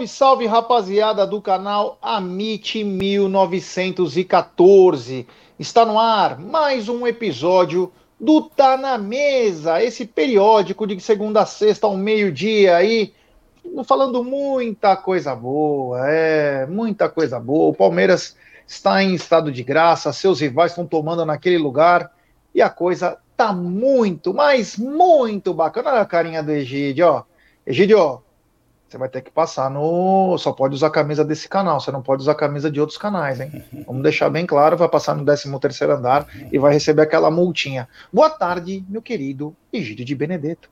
Salve, salve rapaziada do canal Amit 1914. Está no ar mais um episódio do Tá na Mesa, esse periódico de segunda a sexta ao meio-dia aí, falando muita coisa boa, é, muita coisa boa. O Palmeiras está em estado de graça, seus rivais estão tomando naquele lugar e a coisa tá muito, mas muito bacana. Olha a carinha do Egídio, ó. Egídio, você vai ter que passar no. Só pode usar a camisa desse canal, você não pode usar a camisa de outros canais, hein? Vamos deixar bem claro, vai passar no 13 terceiro andar e vai receber aquela multinha. Boa tarde, meu querido Egídio de Benedetto.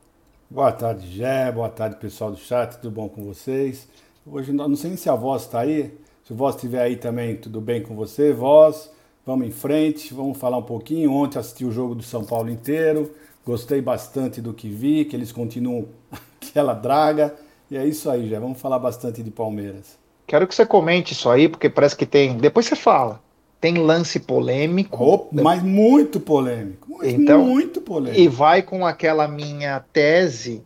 Boa tarde, Gé. Boa tarde, pessoal do chat. Tudo bom com vocês? Hoje não sei se a voz está aí. Se a voz estiver aí também, tudo bem com você, voz? Vamos em frente, vamos falar um pouquinho. Ontem assisti o jogo do São Paulo inteiro, gostei bastante do que vi, que eles continuam aquela draga. E é isso aí, já. Vamos falar bastante de Palmeiras. Quero que você comente isso aí, porque parece que tem. Depois você fala. Tem lance polêmico. Oh, mas muito polêmico. Mas então, muito polêmico. E vai com aquela minha tese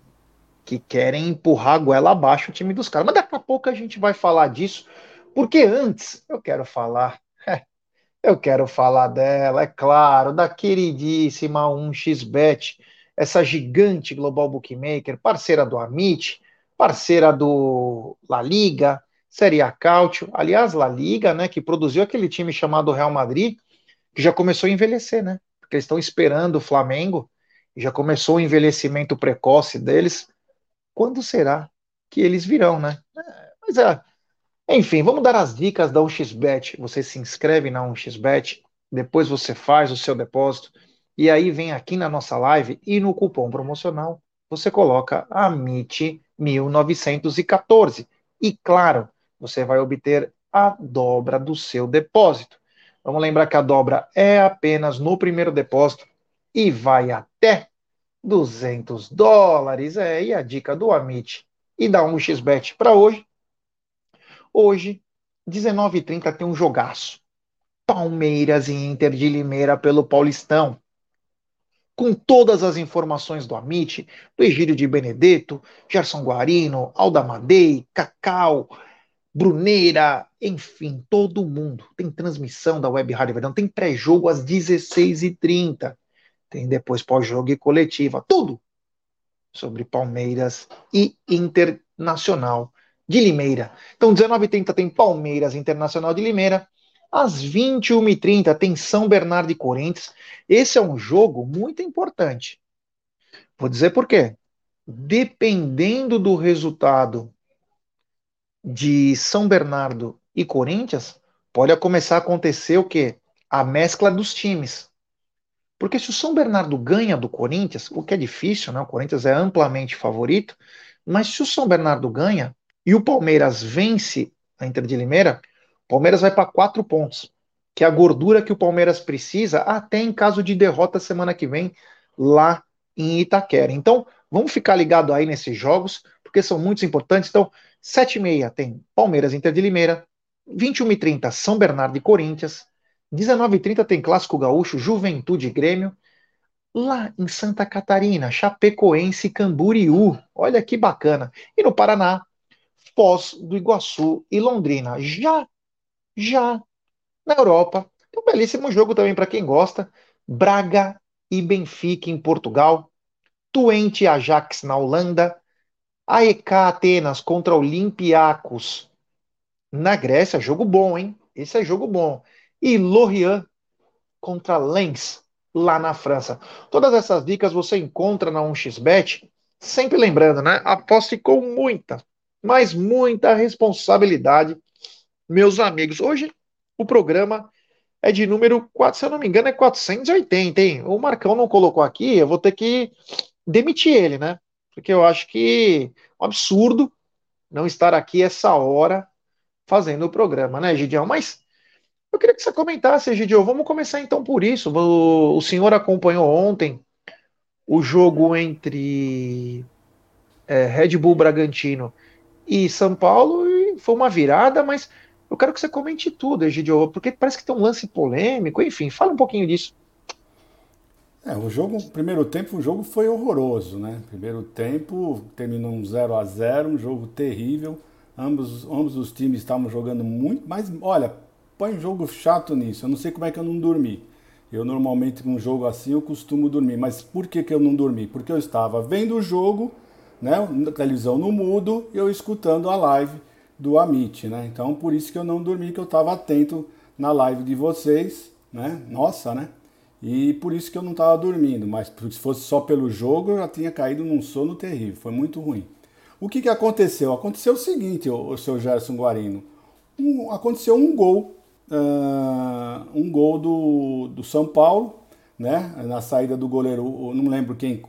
que querem empurrar a goela abaixo o time dos caras. Mas daqui a pouco a gente vai falar disso, porque antes eu quero falar eu quero falar dela, é claro, da queridíssima 1xBet, essa gigante global bookmaker, parceira do Amit, parceira do La Liga, Série A Cautio, aliás, La Liga, né, que produziu aquele time chamado Real Madrid, que já começou a envelhecer, né? Porque eles estão esperando o Flamengo, e já começou o envelhecimento precoce deles. Quando será que eles virão, né? É, mas é, enfim, vamos dar as dicas da 1xBet. Você se inscreve na 1xBet, depois você faz o seu depósito e aí vem aqui na nossa live e no cupom promocional você coloca a MIT 1914 e claro, você vai obter a dobra do seu depósito. Vamos lembrar que a dobra é apenas no primeiro depósito e vai até 200 dólares. É, e a dica do Amit e da 1xBet para hoje Hoje, 19h30 tem um jogaço. Palmeiras e Inter de Limeira pelo Paulistão. Com todas as informações do Amit, do Egídio de Benedetto, Gerson Guarino, Alda Madei, Cacau, Bruneira, enfim, todo mundo. Tem transmissão da Web Rádio Verdão, tem pré-jogo às 16h30. Tem depois pós-jogo e coletiva. Tudo sobre Palmeiras e Internacional de Limeira. Então, 19h30 tem Palmeiras Internacional de Limeira. Às 21h30 tem São Bernardo e Corinthians. Esse é um jogo muito importante. Vou dizer por quê. Dependendo do resultado de São Bernardo e Corinthians, pode começar a acontecer o quê? A mescla dos times. Porque se o São Bernardo ganha do Corinthians, o que é difícil, né? O Corinthians é amplamente favorito, mas se o São Bernardo ganha, e o Palmeiras vence a Inter de Limeira, Palmeiras vai para quatro pontos, que é a gordura que o Palmeiras precisa até em caso de derrota semana que vem lá em Itaquera. Então, vamos ficar ligado aí nesses jogos, porque são muito importantes. Então, 7h30 tem Palmeiras Inter de Limeira, 21h30 São Bernardo e Corinthians, 19h30 tem Clássico Gaúcho, Juventude e Grêmio, lá em Santa Catarina, Chapecoense e Camboriú. Olha que bacana. E no Paraná, Foz do Iguaçu e Londrina. Já, já na Europa, tem um belíssimo jogo também para quem gosta. Braga e Benfica em Portugal. Twente Ajax na Holanda. AEK Atenas contra Olympiacos na Grécia. Jogo bom, hein? Esse é jogo bom. E Lorient contra Lens lá na França. Todas essas dicas você encontra na 1xBet. Sempre lembrando, né? Aposte com muita, mas muita responsabilidade, meus amigos. Hoje o programa é de número 4, se eu não me engano, é 480, hein? O Marcão não colocou aqui, eu vou ter que demitir ele, né? Porque eu acho que é um absurdo não estar aqui essa hora fazendo o programa, né, Gidião? Mas eu queria que você comentasse, Gidião. Vamos começar então por isso. O, senhor acompanhou ontem o jogo entre é, Red Bull Bragantino e São Paulo e foi uma virada, mas eu quero que você comente tudo, Egidio, porque parece que tem um lance polêmico, enfim, fala um pouquinho disso. É, o jogo, primeiro tempo, o jogo foi horroroso, né? Primeiro tempo terminou um 0 a 0 um jogo terrível. Ambos, ambos os times estavam jogando muito, mas olha, põe jogo chato nisso. Eu não sei como é que eu não dormi. Eu normalmente com um jogo assim eu costumo dormir, mas por que, que eu não dormi? Porque eu estava vendo o jogo, né, televisão no mudo, e eu escutando a live do Amit, né? Então por isso que eu não dormi, que eu estava atento na live de vocês, né? Nossa, né? E por isso que eu não estava dormindo, mas se fosse só pelo jogo eu já tinha caído num sono terrível, foi muito ruim. O que, que aconteceu? Aconteceu o seguinte, o, seu Gerson Guarino. Um, aconteceu um gol, uh, um gol do, do São Paulo, né? Na saída do goleiro, não lembro quem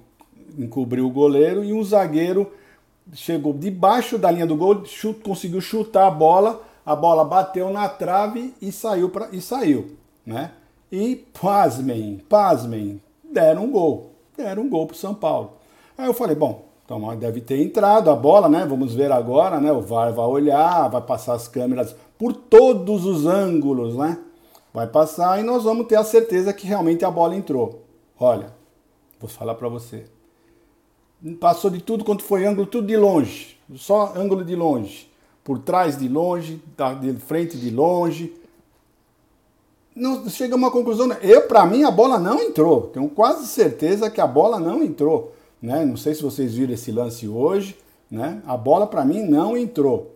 encobriu o goleiro, e um zagueiro chegou debaixo da linha do gol, chut, conseguiu chutar a bola, a bola bateu na trave e saiu, pra, e saiu, né? E pasmem, pasmem, deram um gol, deram um gol para o São Paulo. Aí eu falei, bom, então deve ter entrado a bola, né? Vamos ver agora, né? O VAR vai olhar, vai passar as câmeras por todos os ângulos, né? Vai passar e nós vamos ter a certeza que realmente a bola entrou. Olha, vou falar para você. Passou de tudo quanto foi ângulo, tudo de longe, só ângulo de longe, por trás de longe, de frente de longe. Não chega a uma conclusão. Né? Eu, para mim, a bola não entrou. Tenho quase certeza que a bola não entrou. Né? Não sei se vocês viram esse lance hoje, né? A bola para mim não entrou.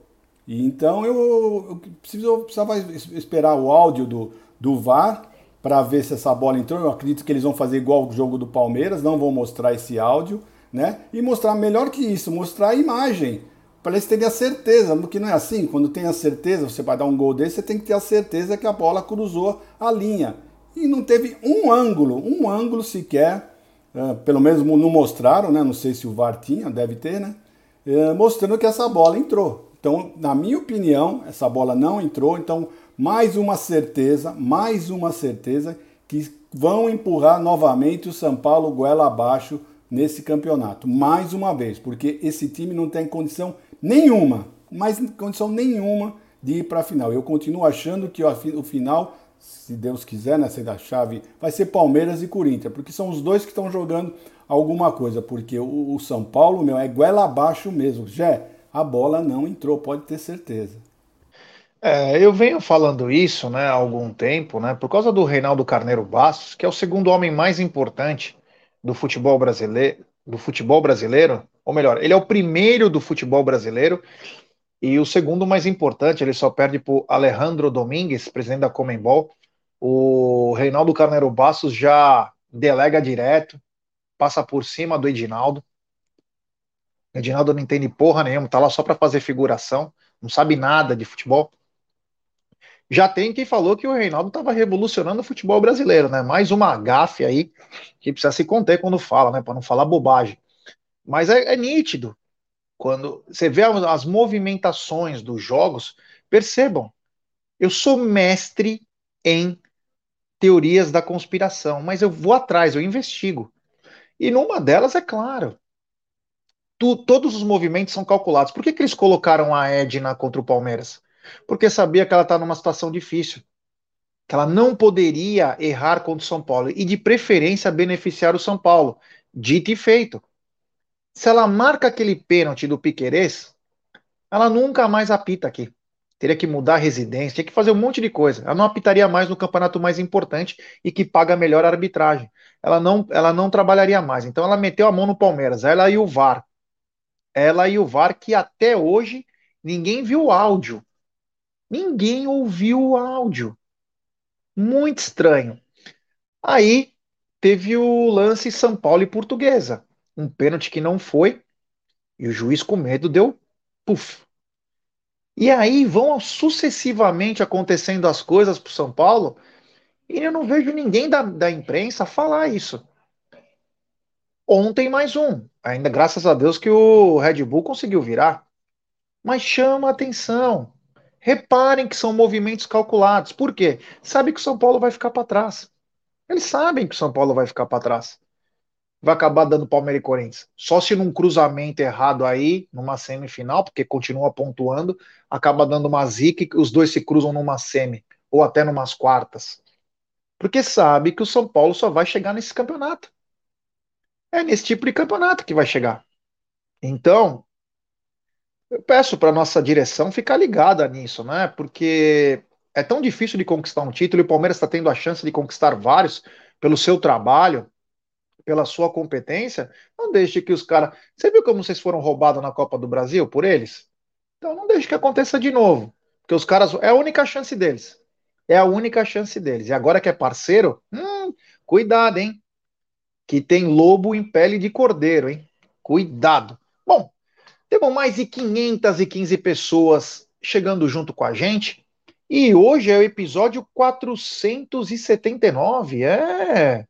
E então eu, eu, preciso, eu precisava esperar o áudio do, do VAR para ver se essa bola entrou. Eu acredito que eles vão fazer igual o jogo do Palmeiras, não vão mostrar esse áudio, né? E mostrar melhor que isso, mostrar a imagem. Para eles terem a certeza, porque não é assim, quando tem a certeza, você vai dar um gol desse, você tem que ter a certeza que a bola cruzou a linha. E não teve um ângulo, um ângulo sequer é, pelo menos não mostraram, né? Não sei se o VAR tinha, deve ter, né? É, mostrando que essa bola entrou. Então, na minha opinião, essa bola não entrou. Então, mais uma certeza, mais uma certeza que vão empurrar novamente o São Paulo goela abaixo nesse campeonato. Mais uma vez, porque esse time não tem condição nenhuma, mas condição nenhuma de ir para a final. Eu continuo achando que o final se Deus quiser, nessa da chave, vai ser Palmeiras e Corinthians, porque são os dois que estão jogando alguma coisa, porque o, o São Paulo, meu, é goela abaixo mesmo. Já a bola não entrou, pode ter certeza. É, eu venho falando isso né, há algum tempo, né, por causa do Reinaldo Carneiro Bastos, que é o segundo homem mais importante do futebol brasileiro, do futebol brasileiro, ou melhor, ele é o primeiro do futebol brasileiro e o segundo mais importante, ele só perde para Alejandro Domingues, presidente da Comembol. O Reinaldo Carneiro Bastos já delega direto, passa por cima do Edinaldo. O Edinaldo não entende porra nenhuma, tá lá só para fazer figuração, não sabe nada de futebol. Já tem quem falou que o Reinaldo estava revolucionando o futebol brasileiro, né? Mais uma gafe aí que precisa se conter quando fala, né? Para não falar bobagem. Mas é, é nítido quando você vê as movimentações dos jogos, percebam, eu sou mestre em teorias da conspiração, mas eu vou atrás, eu investigo. E numa delas, é claro, tu, todos os movimentos são calculados. Por que, que eles colocaram a Edna contra o Palmeiras? Porque sabia que ela está numa situação difícil. Que ela não poderia errar contra o São Paulo. E de preferência beneficiar o São Paulo. Dito e feito se ela marca aquele pênalti do Piquerez, ela nunca mais apita aqui. Teria que mudar a residência, tinha que fazer um monte de coisa. Ela não apitaria mais no campeonato mais importante e que paga melhor a arbitragem. Ela não, ela não trabalharia mais. Então ela meteu a mão no Palmeiras, ela e o VAR. Ela e o VAR que até hoje ninguém viu o áudio. Ninguém ouviu o áudio. Muito estranho. Aí teve o lance São Paulo e Portuguesa um pênalti que não foi, e o juiz com medo deu puf. E aí vão sucessivamente acontecendo as coisas para o São Paulo, e eu não vejo ninguém da, da imprensa falar isso. Ontem mais um, ainda graças a Deus que o Red Bull conseguiu virar. Mas chama atenção. Reparem que são movimentos calculados. Por quê? Sabe que o São Paulo vai ficar para trás. Eles sabem que o São Paulo vai ficar para trás vai acabar dando Palmeiras e Corinthians. Só se num cruzamento errado aí, numa semifinal, porque continua pontuando, acaba dando uma zica e os dois se cruzam numa semi, ou até numas quartas. Porque sabe que o São Paulo só vai chegar nesse campeonato. É nesse tipo de campeonato que vai chegar. Então, Eu peço para nossa direção ficar ligada nisso, né? Porque é tão difícil de conquistar um título e o Palmeiras está tendo a chance de conquistar vários pelo seu trabalho, pela sua competência. Não deixe que os caras. Você viu como vocês foram roubados na Copa do Brasil por eles? Então não deixe que aconteça de novo. Porque os caras. É a única chance deles. É a única chance deles. E agora que é parceiro, hum, cuidado, hein? Que tem lobo em pele de cordeiro, hein? Cuidado. Temos mais de 515 pessoas chegando junto com a gente. E hoje é o episódio 479. É.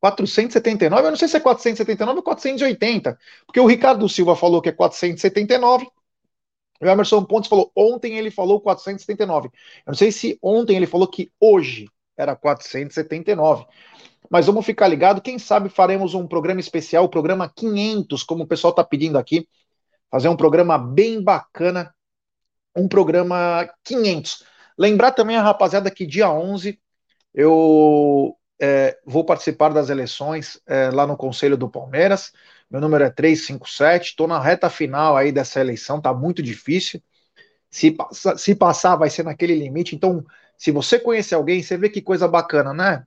479, eu não sei se é 479 ou 480, porque o Ricardo Silva falou que é 479, o Emerson Pontes falou, ontem ele falou 479. Eu não sei se ontem ele falou que hoje era 479. Mas vamos ficar ligado, quem sabe faremos um programa especial, o programa 500, como o pessoal está pedindo aqui, fazer um programa bem bacana, um programa 500. Lembrar também a rapaziada que dia 11 eu é, vou participar das eleições é, lá no Conselho do Palmeiras. Meu número é 357. Estou na reta final aí dessa eleição, tá muito difícil. Se, se passar, vai ser naquele limite. Então, se você conhecer alguém, você vê que coisa bacana, né?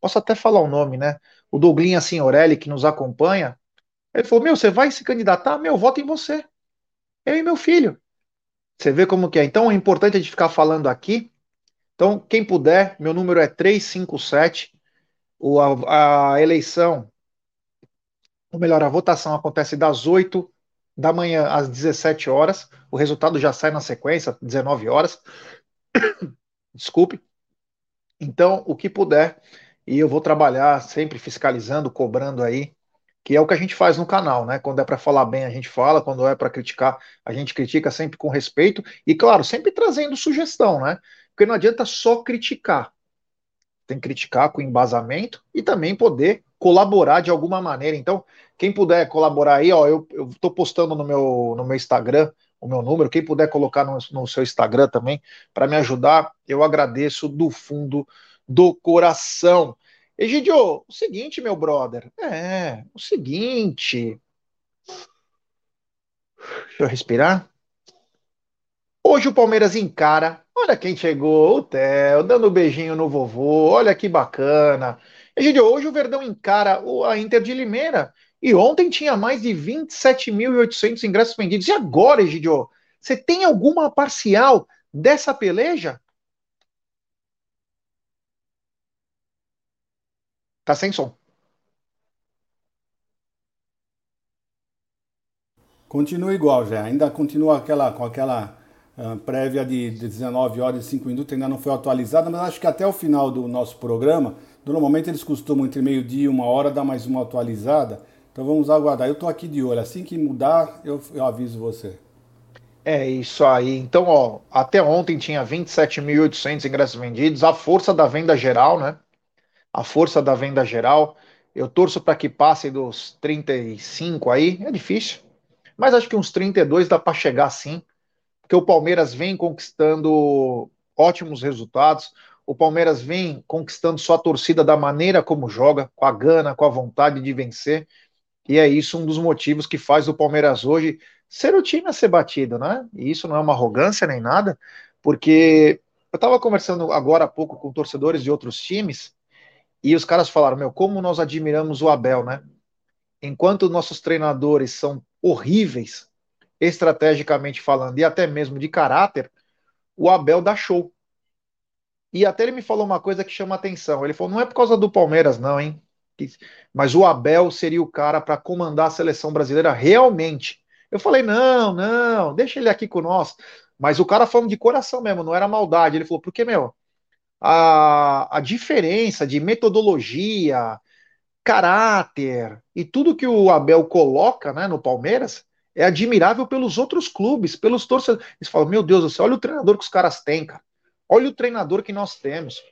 Posso até falar o nome, né? O Douglinha Signorelli, que nos acompanha, ele falou: Meu, você vai se candidatar? Meu, voto em você. Eu e meu filho. Você vê como que é. Então, é importante a gente ficar falando aqui. Então, quem puder, meu número é 357 o, a, a eleição, ou melhor, a votação acontece das 8 da manhã às 17 horas. O resultado já sai na sequência, 19 horas. Desculpe. Então, o que puder, e eu vou trabalhar sempre fiscalizando, cobrando aí, que é o que a gente faz no canal, né? Quando é para falar bem, a gente fala, quando é para criticar, a gente critica sempre com respeito e, claro, sempre trazendo sugestão, né? Porque não adianta só criticar tem que criticar com embasamento e também poder colaborar de alguma maneira. Então, quem puder colaborar aí, ó, eu estou postando no meu, no meu Instagram o meu número, quem puder colocar no, no seu Instagram também para me ajudar, eu agradeço do fundo do coração. Egidio, o seguinte, meu brother, é, o seguinte. Deixa eu respirar. Hoje o Palmeiras encara Olha quem chegou, o Theo, dando um beijinho no vovô, olha que bacana. Egidio, hoje o Verdão encara a Inter de Limeira e ontem tinha mais de 27.800 ingressos vendidos. E agora, Egidio, você tem alguma parcial dessa peleja? Tá sem som. Continua igual, já. Ainda continua aquela, com aquela uh, prévia de 19 horas e 5 minutos, ainda não foi atualizada, mas acho que até o final do nosso programa, normalmente eles costumam entre meio-dia e uma hora dar mais uma atualizada, então vamos aguardar. Eu estou aqui de olho, assim que mudar, eu, eu aviso você. É isso aí. Então, ó, até ontem tinha 27.800 ingressos vendidos. A força da venda geral, né? A força da venda geral. Eu torço para que passe dos 35 aí. É difícil. Mas acho que uns 32 dá para chegar sim porque o Palmeiras vem conquistando ótimos resultados, o Palmeiras vem conquistando sua torcida da maneira como joga, com a gana, com a vontade de vencer, e é isso um dos motivos que faz o Palmeiras hoje ser o time a ser batido, né? E isso não é uma arrogância nem nada, porque eu estava conversando agora há pouco com torcedores de outros times, e os caras falaram: Meu, como nós admiramos o Abel, né? Enquanto nossos treinadores são horríveis, estrategicamente falando, e até mesmo de caráter, o Abel dá show. E até ele me falou uma coisa que chama atenção. Ele falou: não é por causa do Palmeiras, não, hein? Mas o Abel seria o cara para comandar a seleção brasileira realmente. Eu falei: não, não, deixa ele aqui com nós. Mas o cara falando de coração mesmo, não era maldade. Ele falou: porque, meu, a, a diferença de metodologia, caráter e tudo que o Abel coloca né, no Palmeiras é admirável pelos outros clubes, pelos torcedores. Eles falam: Meu Deus do céu, olha o treinador que os caras têm, cara. Olha o treinador que nós temos.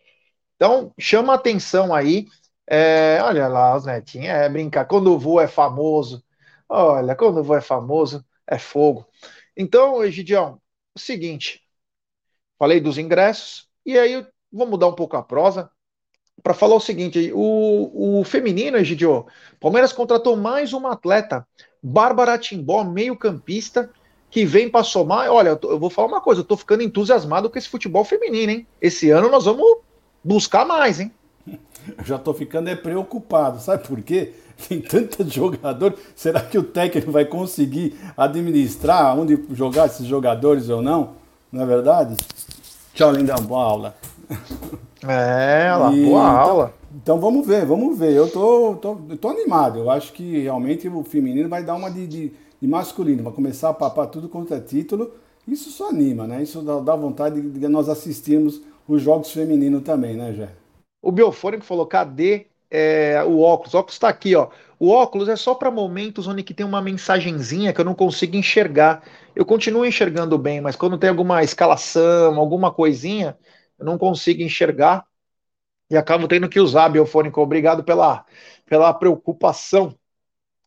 Então, chama atenção aí. É, olha lá, os netinhos, é brincar. Quando o voo é famoso, olha, quando o voo é famoso, é fogo. Então, Egidião, o seguinte: falei dos ingressos, e aí vou mudar um pouco a prosa para falar o seguinte: o, o feminino, Egidio, Palmeiras contratou mais uma atleta, Bárbara Timbó, meio-campista, que vem para somar. Olha, eu, vou falar uma coisa, eu tô ficando entusiasmado com esse futebol feminino, hein? Esse ano nós vamos buscar mais, hein? Eu já tô ficando é preocupado, sabe por quê? Tem tanto jogador, será que o técnico vai conseguir administrar onde jogar esses jogadores ou não? Não é verdade? Tchau, linda, boa aula. É, lá, e, boa então, aula. Então vamos ver, vamos ver. Eu tô, tô, tô animado. Eu acho que realmente o feminino vai dar uma de, de, de masculino, vai começar a papar tudo contra é título. Isso só anima, né? Isso dá, dá vontade de, de nós assistirmos os jogos femininos também, né, Jé? O Biofônico falou: cadê é, o óculos? O óculos está aqui, ó. O óculos é só para momentos onde que tem uma mensagenzinha que eu não consigo enxergar. Eu continuo enxergando bem, mas quando tem alguma escalação, alguma coisinha, eu não consigo enxergar e acabo tendo que usar biofônico. Obrigado pela, pela preocupação.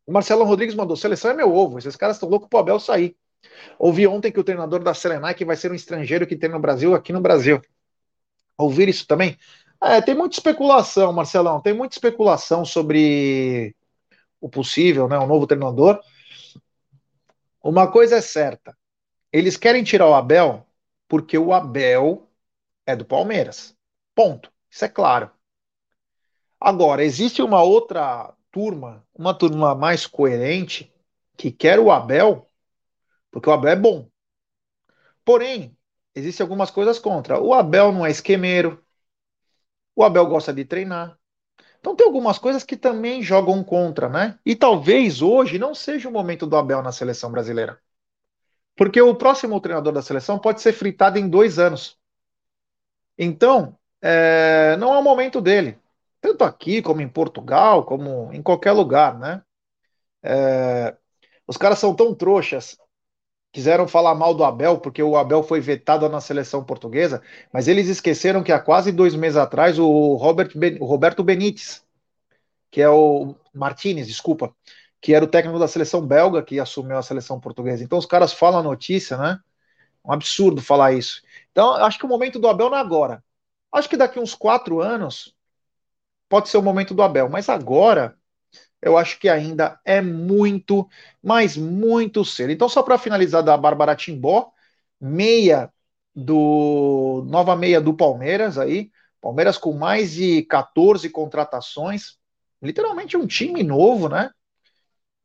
O Marcelo Rodrigues mandou: seleção é meu ovo. Esses caras estão loucos pro Abel sair. Ouvi ontem que o treinador da Serenai vai ser um estrangeiro que tem no Brasil, aqui no Brasil. Ouvir isso também? É, tem muita especulação, Marcelão. Tem muita especulação sobre o possível, né? O novo treinador. Uma coisa é certa: eles querem tirar o Abel porque o Abel é do Palmeiras. Ponto. Isso é claro. Agora, existe uma outra turma, uma turma mais coerente, que quer o Abel, porque o Abel é bom. Porém, existem algumas coisas contra. O Abel não é esquemeiro. O Abel gosta de treinar. Então tem algumas coisas que também jogam contra, né? E talvez hoje não seja o momento do Abel na seleção brasileira. Porque o próximo treinador da seleção pode ser fritado em dois anos. Então, é, não é o momento dele. Tanto aqui, como em Portugal, como em qualquer lugar, né? É, os caras são tão trouxas, quiseram falar mal do Abel, porque o Abel foi vetado na seleção portuguesa, mas eles esqueceram que há quase dois meses atrás o, Robert ben, o Roberto Benítez, que é o Martinez, desculpa, que era o técnico da seleção belga que assumiu a seleção portuguesa. Então os caras falam a notícia, né? Um absurdo falar isso. Então acho que o momento do Abel não é agora. Acho que daqui uns quatro anos pode ser o momento do Abel, mas agora eu acho que ainda é muito, mas muito cedo. Então, só para finalizar da Bárbara Timbó, meia do nova meia do Palmeiras aí, Palmeiras com mais de 14 contratações, literalmente um time novo, né?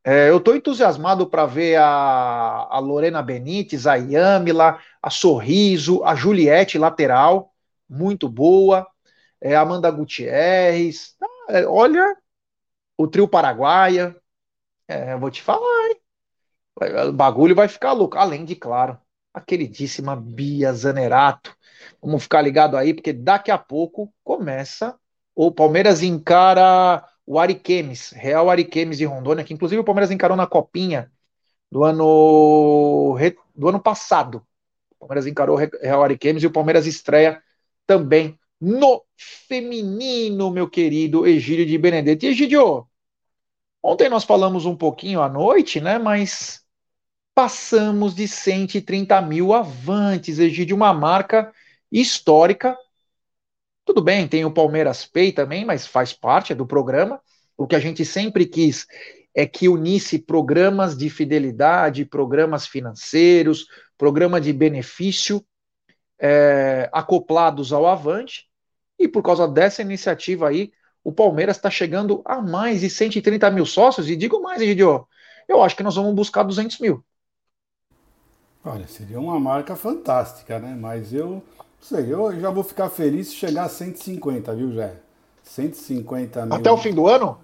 É, eu estou entusiasmado para ver a, a Lorena Benítez, a Yamila, a Sorriso, a Juliette lateral muito boa. É, Amanda Gutierrez. É, olha, o trio paraguaia. É, vou te falar, hein? O bagulho vai ficar louco. Além de, claro, a queridíssima Bia Zanerato. Vamos ficar ligado aí, porque daqui a pouco começa. O Palmeiras encara o Ariquemes, Real Ariquemes de Rondônia, que inclusive o Palmeiras encarou na copinha do ano, do ano passado. O Palmeiras encarou Real Ariquemes e o Palmeiras estreia também no feminino, meu querido Egídio de Benedetti. Egídio, ontem nós falamos um pouquinho à noite, né? Mas passamos de 130 mil avantes, Egídio, uma marca histórica. Tudo bem, tem o Palmeiras Pay também, mas faz parte é do programa. O que a gente sempre quis é que unisse programas de fidelidade, programas financeiros, programa de benefício é, acoplados ao Avante, e por causa dessa iniciativa aí, o Palmeiras está chegando a mais de 130 mil sócios, e digo mais, Egidio, eu acho que nós vamos buscar 200 mil. Olha, seria uma marca fantástica, né? Mas eu sei, eu já vou ficar feliz se chegar a 150, viu, Jé? 150 mil. Até o fim do ano?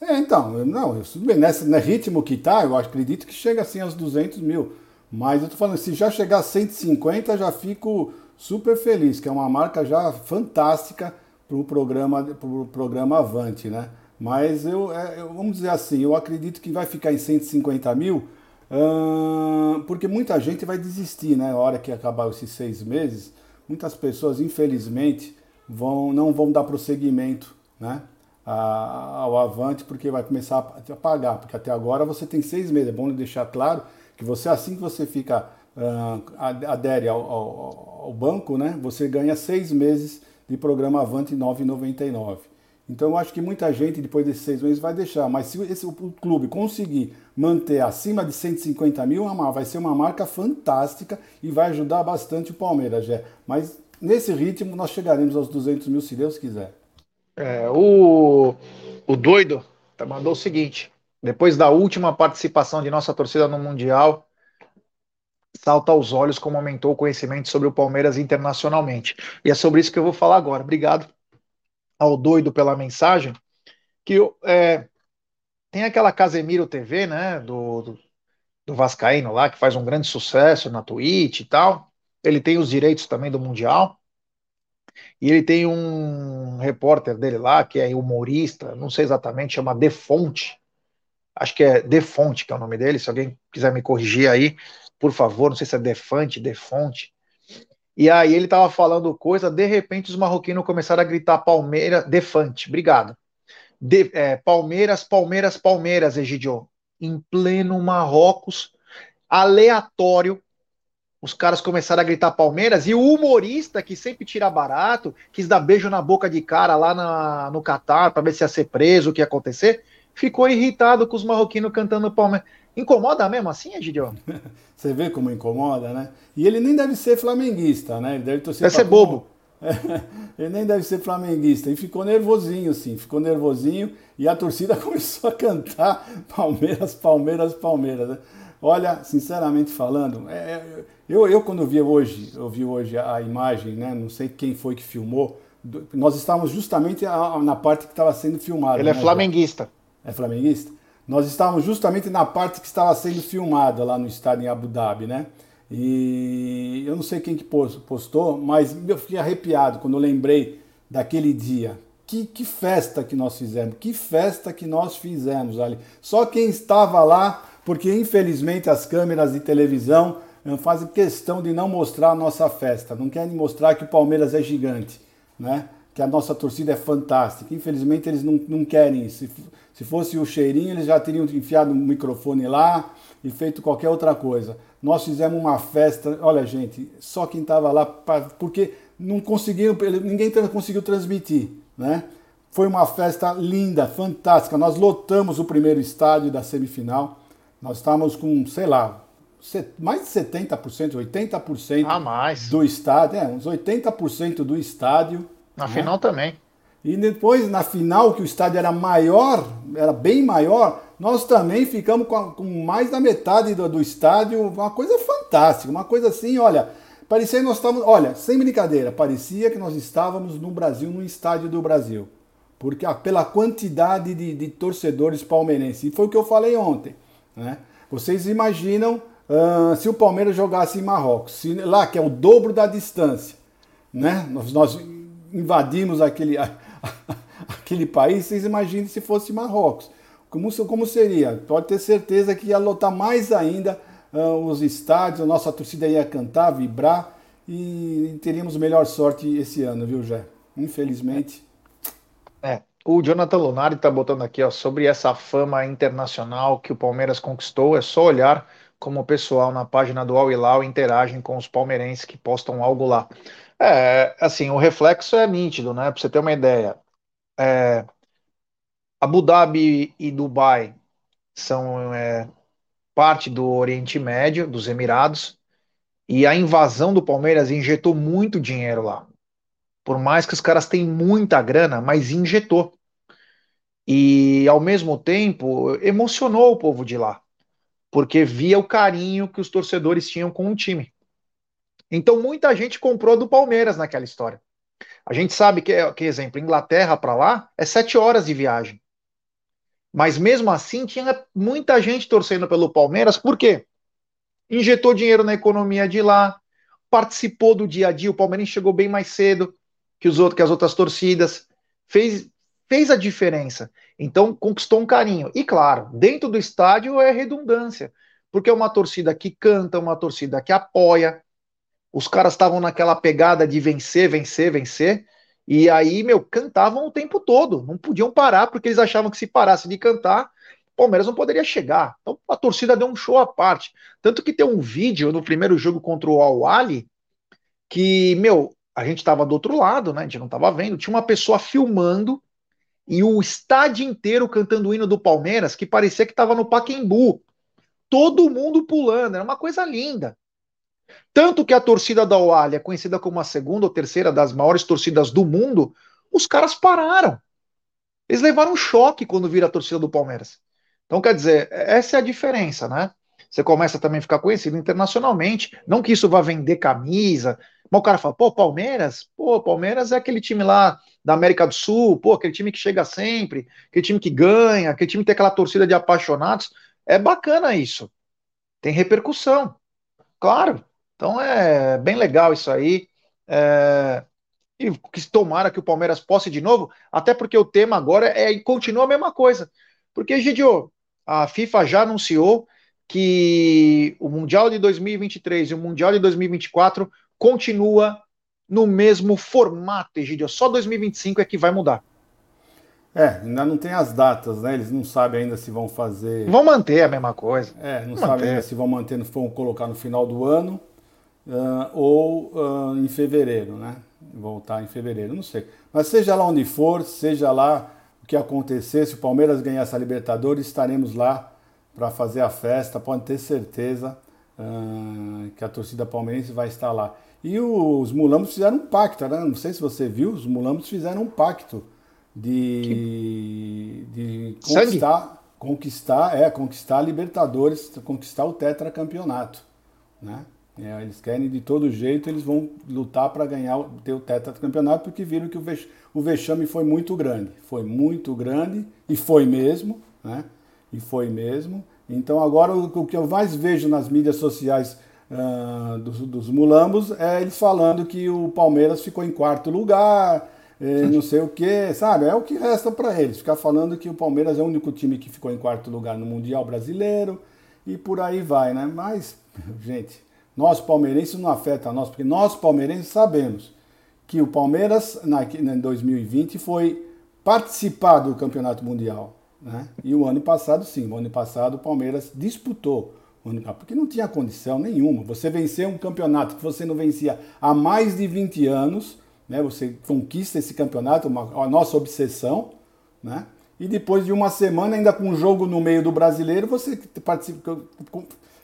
É, então, não, nesse, nesse ritmo que tá, eu acredito que chega assim aos 200 mil. Mas eu tô falando, se já chegar a 150, já fico super feliz, que é uma marca já fantástica para o programa, pro programa Avante, né? Mas eu, é, eu, vamos dizer assim, eu acredito que vai ficar em 150 mil, hum, porque muita gente vai desistir, né? A hora que acabar esses seis meses, muitas pessoas, infelizmente, vão, não vão dar prosseguimento, né? ao Avante, porque vai começar a pagar, porque até agora você tem seis meses, é bom deixar claro que você, assim que você fica, uh, adere ao, ao, ao, banco, né, você ganha seis meses de programa Avante 9,99. Então eu acho que muita gente depois desses seis meses vai deixar. Mas se esse, o clube conseguir manter acima de 150 mil, vai ser uma marca fantástica e vai ajudar bastante o Palmeiras, Jé. Mas nesse ritmo nós chegaremos aos 200 mil se Deus quiser. É, o, o doido mandou o seguinte: depois da última participação de nossa torcida no Mundial, salta aos olhos como aumentou o conhecimento sobre o Palmeiras internacionalmente. E é sobre isso que eu vou falar agora. Obrigado ao doido pela mensagem. Que é, tem aquela Casemiro TV, né, do, do, do Vascaíno lá, que faz um grande sucesso na Twitch e tal. Ele tem os direitos também do Mundial. E ele tem um repórter dele lá, que é humorista, não sei exatamente, chama Defonte. Acho que é Defonte que é o nome dele. Se alguém quiser me corrigir aí, por favor, não sei se é Defante, Defonte. E aí ele tava falando coisa, de repente os marroquinos começaram a gritar Palmeiras, Defante, obrigado. De, é, Palmeiras, Palmeiras, Palmeiras, Egidio. Em pleno Marrocos, aleatório, os caras começaram a gritar Palmeiras e o humorista que sempre tira barato, quis dar beijo na boca de cara lá na, no Catar para ver se ia ser preso, o que ia acontecer, ficou irritado com os marroquinos cantando Palmeiras. Incomoda mesmo assim, Egidio? Você vê como incomoda, né? E ele nem deve ser flamenguista, né? Ele deve torcer Deve ser bobo. ele nem deve ser flamenguista. E ficou nervosinho, sim. Ficou nervosinho. E a torcida começou a cantar Palmeiras, Palmeiras, Palmeiras. Né? Olha, sinceramente falando, é, é eu, eu quando vi hoje, eu vi hoje a imagem, né? Não sei quem foi que filmou. Nós estávamos justamente na parte que estava sendo filmada. Ele é né, flamenguista. É flamenguista? Nós estávamos justamente na parte que estava sendo filmada lá no estádio em Abu Dhabi, né? E eu não sei quem que postou, mas eu fiquei arrepiado quando eu lembrei daquele dia. Que, que festa que nós fizemos, que festa que nós fizemos ali. Só quem estava lá, porque infelizmente as câmeras de televisão eh, fazem questão de não mostrar a nossa festa, não querem mostrar que o Palmeiras é gigante, né? Que a nossa torcida é fantástica. Infelizmente eles não, não querem isso. Se fosse o cheirinho, eles já teriam enfiado o microfone lá e feito qualquer outra coisa. Nós fizemos uma festa, olha gente, só quem estava lá, porque não conseguiram, ninguém conseguiu transmitir, né? Foi uma festa linda, fantástica. Nós lotamos o primeiro estádio da semifinal. Nós estávamos com, sei lá, mais de 70%, 80% ah, mais. do estádio, é, uns 80% do estádio. Na né? final também. E depois, na final, que o estádio era maior, era bem maior, nós também ficamos com, a, com mais da metade do, do, estádio, uma coisa fantástica, uma coisa assim, olha, parecia que nós estávamos, olha, sem brincadeira, parecia que nós estávamos no Brasil, no estádio do Brasil, porque pela quantidade de, de torcedores palmeirenses, e foi o que eu falei ontem, né? Vocês imaginam uh, se o Palmeiras jogasse em Marrocos, se, lá que é o dobro da distância, né? Nós, nós invadimos aquele aquele país, vocês imaginem se fosse Marrocos. Como, como seria? Pode ter certeza que ia lotar mais ainda uh, os estádios, a nossa torcida ia cantar, vibrar e teríamos melhor sorte esse ano, viu, Jé? Infelizmente. É, o Jonathan Lunari está botando aqui ó, sobre essa fama internacional que o Palmeiras conquistou. É só olhar como o pessoal na página do Al Hilal interagem com os palmeirenses que postam algo lá. É, assim, o reflexo é nítido, né? Para você ter uma ideia. É, Abu Dhabi e Dubai são é, parte do Oriente Médio, dos Emirados, e a invasão do Palmeiras injetou muito dinheiro lá. Por mais que os caras tenham muita grana, mas injetou. E ao mesmo tempo emocionou o povo de lá, porque via o carinho que os torcedores tinham com o time. Então muita gente comprou do Palmeiras naquela história. A gente sabe que, que exemplo, Inglaterra para lá é sete horas de viagem. Mas mesmo assim tinha muita gente torcendo pelo Palmeiras, por quê? Injetou dinheiro na economia de lá, participou do dia a dia, o Palmeiras chegou bem mais cedo que, os outros, que as outras torcidas, fez, fez a diferença. Então conquistou um carinho. E claro, dentro do estádio é redundância, porque é uma torcida que canta, uma torcida que apoia, os caras estavam naquela pegada de vencer, vencer, vencer. E aí, meu, cantavam o tempo todo. Não podiam parar, porque eles achavam que se parasse de cantar, o Palmeiras não poderia chegar. Então a torcida deu um show à parte. Tanto que tem um vídeo no primeiro jogo contra o Al-Ali que, meu, a gente estava do outro lado, né? A gente não estava vendo. Tinha uma pessoa filmando e o estádio inteiro cantando o hino do Palmeiras, que parecia que estava no Paquembu. Todo mundo pulando, era uma coisa linda. Tanto que a torcida da OAL é conhecida como a segunda ou terceira das maiores torcidas do mundo, os caras pararam. Eles levaram um choque quando viram a torcida do Palmeiras. Então, quer dizer, essa é a diferença, né? Você começa também a ficar conhecido internacionalmente. Não que isso vá vender camisa. Mas o cara fala, pô, Palmeiras? Pô, Palmeiras é aquele time lá da América do Sul, pô, aquele time que chega sempre, aquele time que ganha, aquele time que tem aquela torcida de apaixonados. É bacana isso. Tem repercussão. Claro. Então é bem legal isso aí. É... E que tomara que o Palmeiras possa de novo, até porque o tema agora é e continua a mesma coisa. Porque, Gidio, a FIFA já anunciou que o Mundial de 2023 e o Mundial de 2024 continua no mesmo formato, Egidio. Só 2025 é que vai mudar. É, ainda não tem as datas, né? Eles não sabem ainda se vão fazer. Vão manter a mesma coisa. É, não sabem ainda se vão manter, vão colocar no final do ano uh, ou uh, em fevereiro, né? Voltar em fevereiro, não sei. Mas seja lá onde for, seja lá o que acontecer, se o Palmeiras ganhar essa Libertadores, estaremos lá para fazer a festa, pode ter certeza uh, que a torcida palmeirense vai estar lá. E os mulambos fizeram um pacto, né? não sei se você viu, os mulambos fizeram um pacto de, de conquistar, conquistar, é, conquistar a Libertadores, conquistar o tetracampeonato, né? É, eles querem de todo jeito, eles vão lutar para ganhar ter o tetracampeonato, porque viram que o, vex, o vexame foi muito grande. Foi muito grande, e foi mesmo, né? E foi mesmo. Então agora o, o que eu mais vejo nas mídias sociais uh, dos, dos, mulambos é eles falando que o Palmeiras ficou em quarto lugar, eh, não sei o que, sabe? É o que resta para eles, ficar falando que o Palmeiras é o único time que ficou em quarto lugar no Mundial Brasileiro e por aí vai, né? Mas, gente, nós palmeirenses não afeta a nós, porque nós palmeirenses sabemos que o Palmeiras na, em 2020 foi participar do Campeonato Mundial. Né? E o ano passado, sim, o ano passado o Palmeiras disputou, porque não tinha condição nenhuma. Você vencer um campeonato que você não vencia há mais de 20 anos, né? você conquista esse campeonato, uma, a nossa obsessão, né? e depois de uma semana, ainda com um jogo no meio do brasileiro, você participa,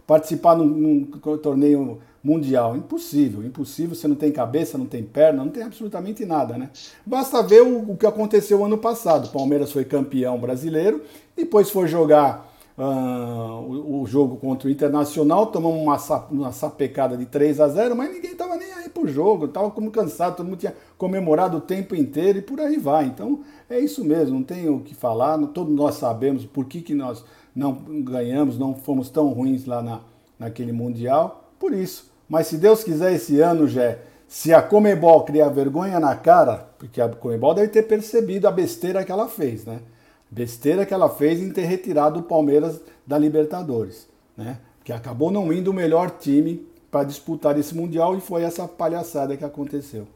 participar num, num, torneio mundial. Impossível, impossível. Você não tem cabeça, não tem perna, não tem absolutamente nada, né? Basta ver o, o que aconteceu ano passado. O Palmeiras foi campeão brasileiro, depois foi jogar uh, o, o, jogo contra o Internacional, tomamos uma, uma sapecada de 3 a 0 mas ninguém estava nem aí pro jogo, estava como cansado, todo mundo tinha comemorado o tempo inteiro e por aí vai. Então é isso mesmo, não tem o que falar, todos nós sabemos por que, que nós não ganhamos, não fomos tão ruins lá na, naquele Mundial, por isso. Mas se Deus quiser esse ano, Jé, se a Comebol criar vergonha na cara, porque a Comebol deve ter percebido a besteira que ela fez, né? Besteira que ela fez em ter retirado o Palmeiras da Libertadores, né? Que acabou não indo o melhor time para disputar esse Mundial e foi essa palhaçada que aconteceu.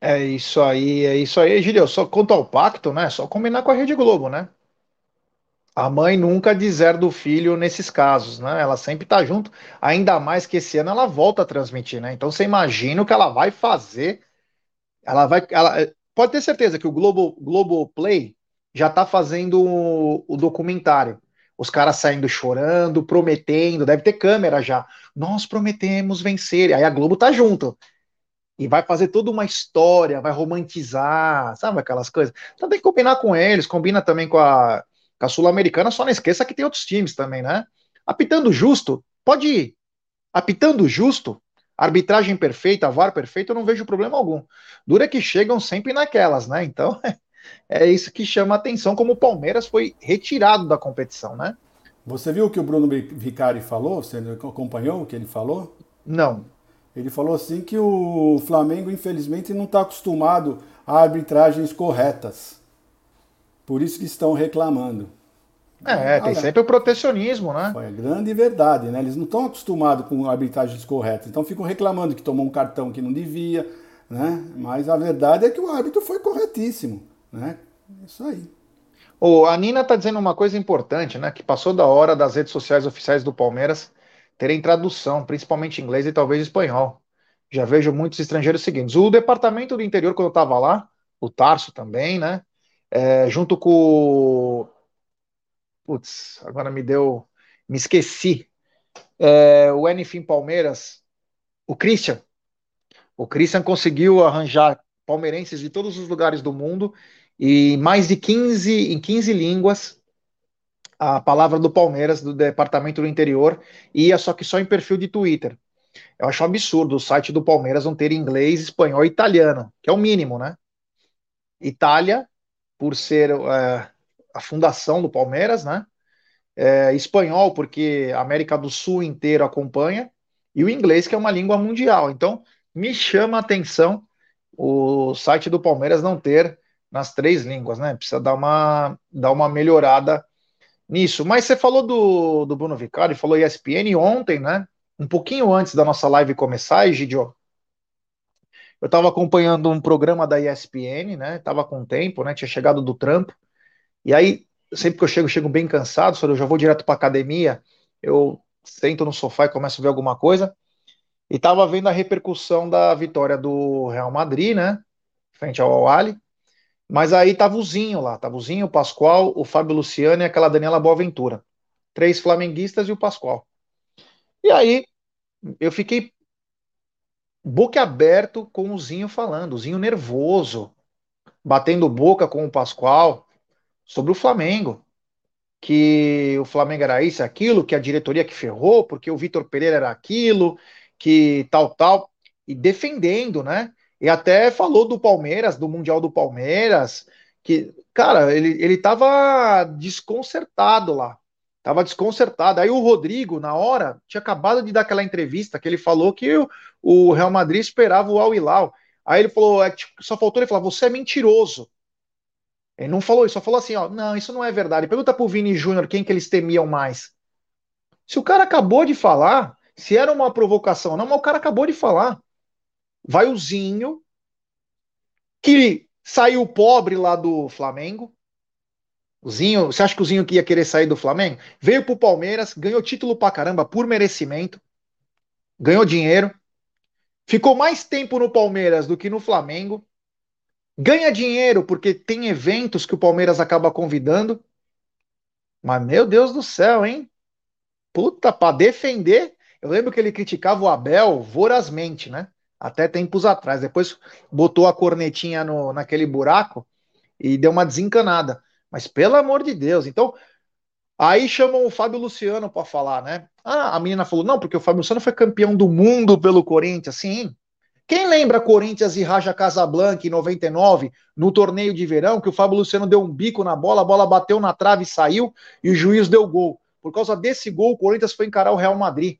É isso aí, é isso aí, Gilio. Só quanto ao pacto, né? Só combinar com a Rede Globo, né? A mãe nunca dizer do filho nesses casos, né? Ela sempre tá junto, ainda mais que esse ano ela volta a transmitir, né? Então você imagina o que ela vai fazer. Ela vai, ela pode ter certeza que o Globo, Globo Play já tá fazendo o, o documentário. Os caras saindo chorando, prometendo, deve ter câmera já. Nós prometemos vencer. Aí a Globo tá junto. E vai fazer toda uma história, vai romantizar, sabe aquelas coisas. Então tem que combinar com eles, combina também com a com a Sul-Americana, só não esqueça que tem outros times também, né? Apitando justo, pode ir. Apitando justo, arbitragem perfeita, VAR perfeito, eu não vejo problema algum. Dura que chegam sempre naquelas, né? Então, é isso que chama atenção, como o Palmeiras foi retirado da competição, né? Você viu o que o Bruno Vicari falou? Você acompanhou o que ele falou? Não. Ele falou assim que o Flamengo, infelizmente, não está acostumado a arbitragens corretas. Por isso que estão reclamando. É, tem sempre o protecionismo, né? Foi grande verdade, né? Eles não estão acostumados com arbitragens corretas, então ficam reclamando que tomou um cartão que não devia, né? Mas a verdade é que o árbitro foi corretíssimo, né? Isso aí. Oh, a Nina está dizendo uma coisa importante, né? Que passou da hora das redes sociais oficiais do Palmeiras terem tradução, principalmente inglês e talvez espanhol. Já vejo muitos estrangeiros seguintes. O departamento do interior, quando eu estava lá, o Tarso também, né? É, junto com. Putz, agora me deu. Me esqueci. É, o Enfim Palmeiras, o Christian. O Christian conseguiu arranjar palmeirenses de todos os lugares do mundo e mais de 15 em 15 línguas a palavra do Palmeiras, do departamento do interior, ia só que só em perfil de Twitter. Eu acho um absurdo o site do Palmeiras não ter inglês, espanhol e italiano, que é o mínimo, né? Itália, por ser é, a fundação do Palmeiras, né? É, espanhol, porque a América do Sul inteiro acompanha, e o inglês, que é uma língua mundial. Então, me chama a atenção o site do Palmeiras não ter nas três línguas, né? Precisa dar uma, dar uma melhorada nisso. Mas você falou do, do Bruno Vicari, falou ESPN ontem, né? Um pouquinho antes da nossa live começar, Egidio, eu estava acompanhando um programa da ESPN, né? Tava com tempo, né? Tinha chegado do trampo. E aí, sempre que eu chego, eu chego bem cansado, eu já vou direto para academia, eu sento no sofá e começo a ver alguma coisa. E tava vendo a repercussão da vitória do Real Madrid, né? Frente ao Ali. Mas aí tava o Zinho lá, tava o Zinho, o Pascoal, o Fábio Luciano e aquela Daniela Boaventura. Três flamenguistas e o Pascoal. E aí eu fiquei boquiaberto com o Zinho falando, o Zinho nervoso, batendo boca com o Pascoal sobre o Flamengo. Que o Flamengo era isso, aquilo, que a diretoria que ferrou, porque o Vitor Pereira era aquilo, que tal, tal, e defendendo, né? E até falou do Palmeiras, do Mundial do Palmeiras, que, cara, ele, ele desconcertado lá. Tava desconcertado. Aí o Rodrigo, na hora, tinha acabado de dar aquela entrevista que ele falou que o, Real Madrid esperava o Al Hilal. Aí ele falou, é, tipo, só faltou ele falar, você é mentiroso. Ele não falou isso, só falou assim, ó, não, isso não é verdade. Pergunta pro Vini Júnior quem que eles temiam mais. Se o cara acabou de falar, se era uma provocação não, mas o cara acabou de falar vai o Zinho, que saiu pobre lá do Flamengo. Zinho, você acha que o Zinho ia querer sair do Flamengo? Veio pro Palmeiras, ganhou título pra caramba por merecimento, ganhou dinheiro, ficou mais tempo no Palmeiras do que no Flamengo, ganha dinheiro porque tem eventos que o Palmeiras acaba convidando. Mas meu Deus do céu, hein? Puta, para defender. Eu lembro que ele criticava o Abel vorazmente, né? até tempos atrás. Depois botou a cornetinha no, naquele buraco e deu uma desencanada. Mas pelo amor de Deus, então. Aí chamam o Fábio Luciano para falar, né? Ah, a menina falou: não, porque o Fábio Luciano foi campeão do mundo pelo Corinthians. Sim. Quem lembra Corinthians e Raja Casablanca em 99, no torneio de verão, que o Fábio Luciano deu um bico na bola, a bola bateu na trave e saiu, e o juiz deu gol. Por causa desse gol, o Corinthians foi encarar o Real Madrid. O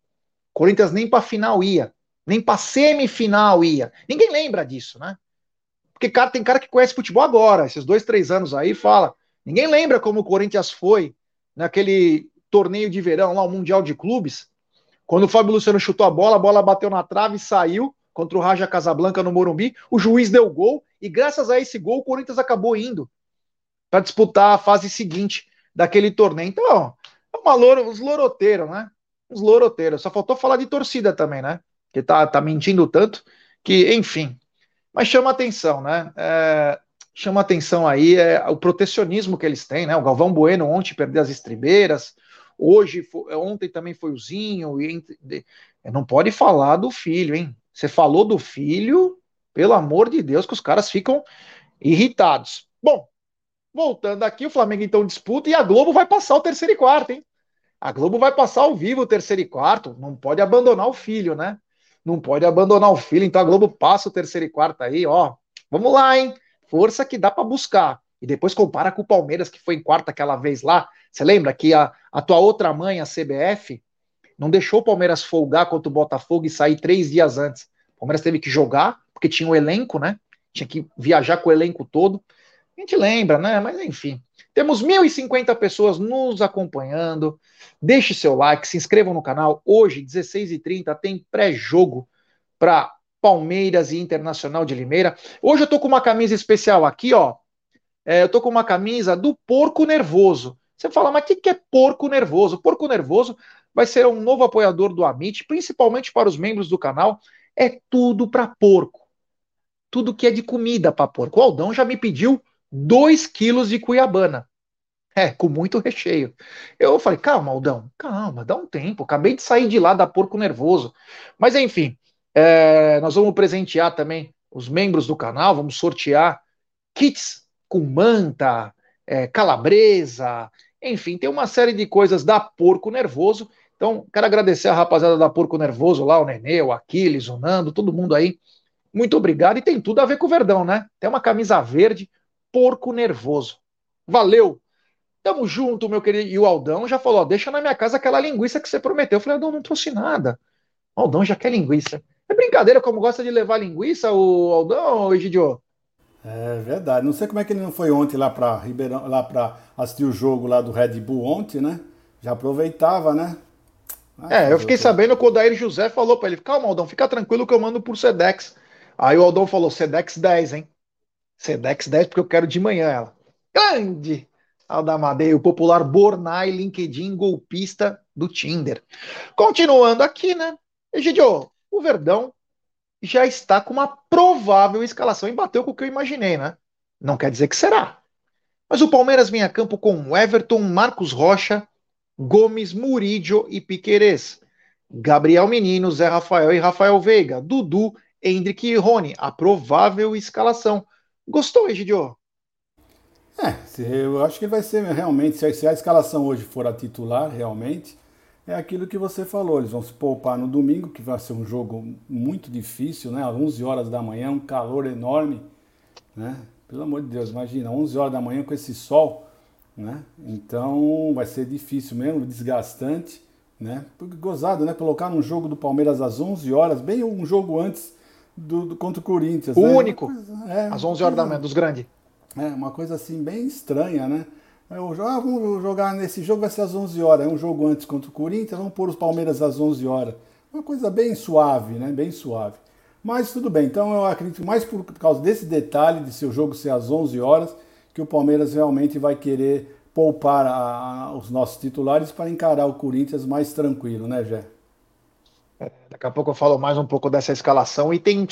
Corinthians nem para final ia nem para semifinal ia. Ninguém lembra disso, né? Porque cara, tem cara que conhece futebol agora, esses dois, três anos aí, fala. Ninguém lembra como o Corinthians foi naquele torneio de verão lá, o Mundial de Clubes, quando o Fábio Luciano chutou a bola, a bola bateu na trave e saiu contra o Raja Casablanca no Morumbi, o juiz deu gol e graças a esse gol o Corinthians acabou indo para disputar a fase seguinte daquele torneio. Então, é uma uns loroteiros, né? Uns loroteiros. Só faltou falar de torcida também, né? que tá, tá mentindo tanto, que, enfim. Mas chama atenção, né? É, chama atenção aí é, o protecionismo que eles têm, né? O Galvão Bueno ontem perdeu as estribeiras, hoje, ontem também foi o Zinho, e não pode falar do filho, hein? Você falou do filho, pelo amor de Deus, que os caras ficam irritados. Bom, voltando aqui, o Flamengo então disputa e a Globo vai passar o terceiro e quarto, hein? A Globo vai passar ao vivo o terceiro e quarto, não pode abandonar o filho, né? não pode abandonar o filho. Então a Globo passa o terceiro e quarto aí, ó. Vamos lá, hein? Força que dá para buscar. E depois compara com o Palmeiras, que foi em quarta aquela vez lá. Você lembra que a, a tua outra mãe, a CBF, não deixou o Palmeiras folgar contra o Botafogo e sair três dias antes. O Palmeiras teve que jogar, porque tinha o um elenco, né? Tinha que viajar com o elenco todo. A gente lembra, né? Mas enfim. Temos 1.050 pessoas nos acompanhando. Deixe seu like, se inscrevam no canal. Hoje, 16h30, tem pré-jogo para Palmeiras e Internacional de Limeira. Hoje eu tô com uma camisa especial aqui, ó. É, eu tô com uma camisa do Porco Nervoso. Você fala, mas o que, que é Porco Nervoso? Porco Nervoso vai ser um novo apoiador do Amit, principalmente para os membros do canal. É tudo para porco. Tudo que é de comida para porco. O Aldão já me pediu 2 quilos de cuiabana. É, com muito recheio. Eu falei, calma, Aldão, calma, dá um tempo. Acabei de sair de lá da porco nervoso. Mas enfim, é, nós vamos presentear também os membros do canal, vamos sortear kits com manta, é, calabresa, enfim, tem uma série de coisas da Porco Nervoso. Então, quero agradecer a rapaziada da Porco Nervoso lá, o Nenê, o Aquiles, o Nando, todo mundo aí. Muito obrigado. E tem tudo a ver com o Verdão, né? Tem uma camisa verde, Porco Nervoso. Valeu! Tamo junto, meu querido. E o Aldão já falou: ó, deixa na minha casa aquela linguiça que você prometeu. Eu falei: Aldão, não trouxe nada. O Aldão já quer linguiça. É brincadeira como gosta de levar linguiça, o Aldão, ou Egidio? É verdade. Não sei como é que ele não foi ontem lá para Ribeirão, lá para assistir o jogo lá do Red Bull ontem, né? Já aproveitava, né? é, eu fiquei sabendo que o Odair José falou para ele: calma, Aldão, fica tranquilo que eu mando por Sedex. Aí o Aldão falou: Sedex 10, hein? Sedex 10 porque eu quero de manhã ela. Grande! Aldamadei, o popular Bornai LinkedIn golpista do Tinder. Continuando aqui, né? Egidio, o Verdão já está com uma provável escalação e bateu com o que eu imaginei, né? Não quer dizer que será. Mas o Palmeiras vem a campo com Everton, Marcos Rocha, Gomes, Murídio e Piquerez. Gabriel Menino, Zé Rafael e Rafael Veiga. Dudu, Hendrick e Rony. A provável escalação. Gostou, Egidio? É, eu acho que vai ser realmente, se a escalação hoje for a titular, realmente, é aquilo que você falou. Eles vão se poupar no domingo, que vai ser um jogo muito difícil, né? Às 11 horas da manhã, um calor enorme, né? Pelo amor de Deus, imagina, 11 horas da manhã com esse sol, né? Então vai ser difícil mesmo, desgastante, né? Porque gozado, né? Colocar num jogo do Palmeiras às 11 horas, bem um jogo antes do, do contra o Corinthians. O né? único, coisa, é, às 11 horas da manhã, dos grandes. É, uma coisa assim bem estranha, né? Ah, vamos jogar nesse jogo, vai ser às 11 horas. É um jogo antes contra o Corinthians, vamos pôr os Palmeiras às 11 horas. Uma coisa bem suave, né? Bem suave. Mas tudo bem, então eu acredito mais por causa desse detalhe de seu jogo ser às 11 horas, que o Palmeiras realmente vai querer poupar a, a, os nossos titulares para encarar o Corinthians mais tranquilo, né, Jé? É, daqui a pouco eu falo mais um pouco dessa escalação e tem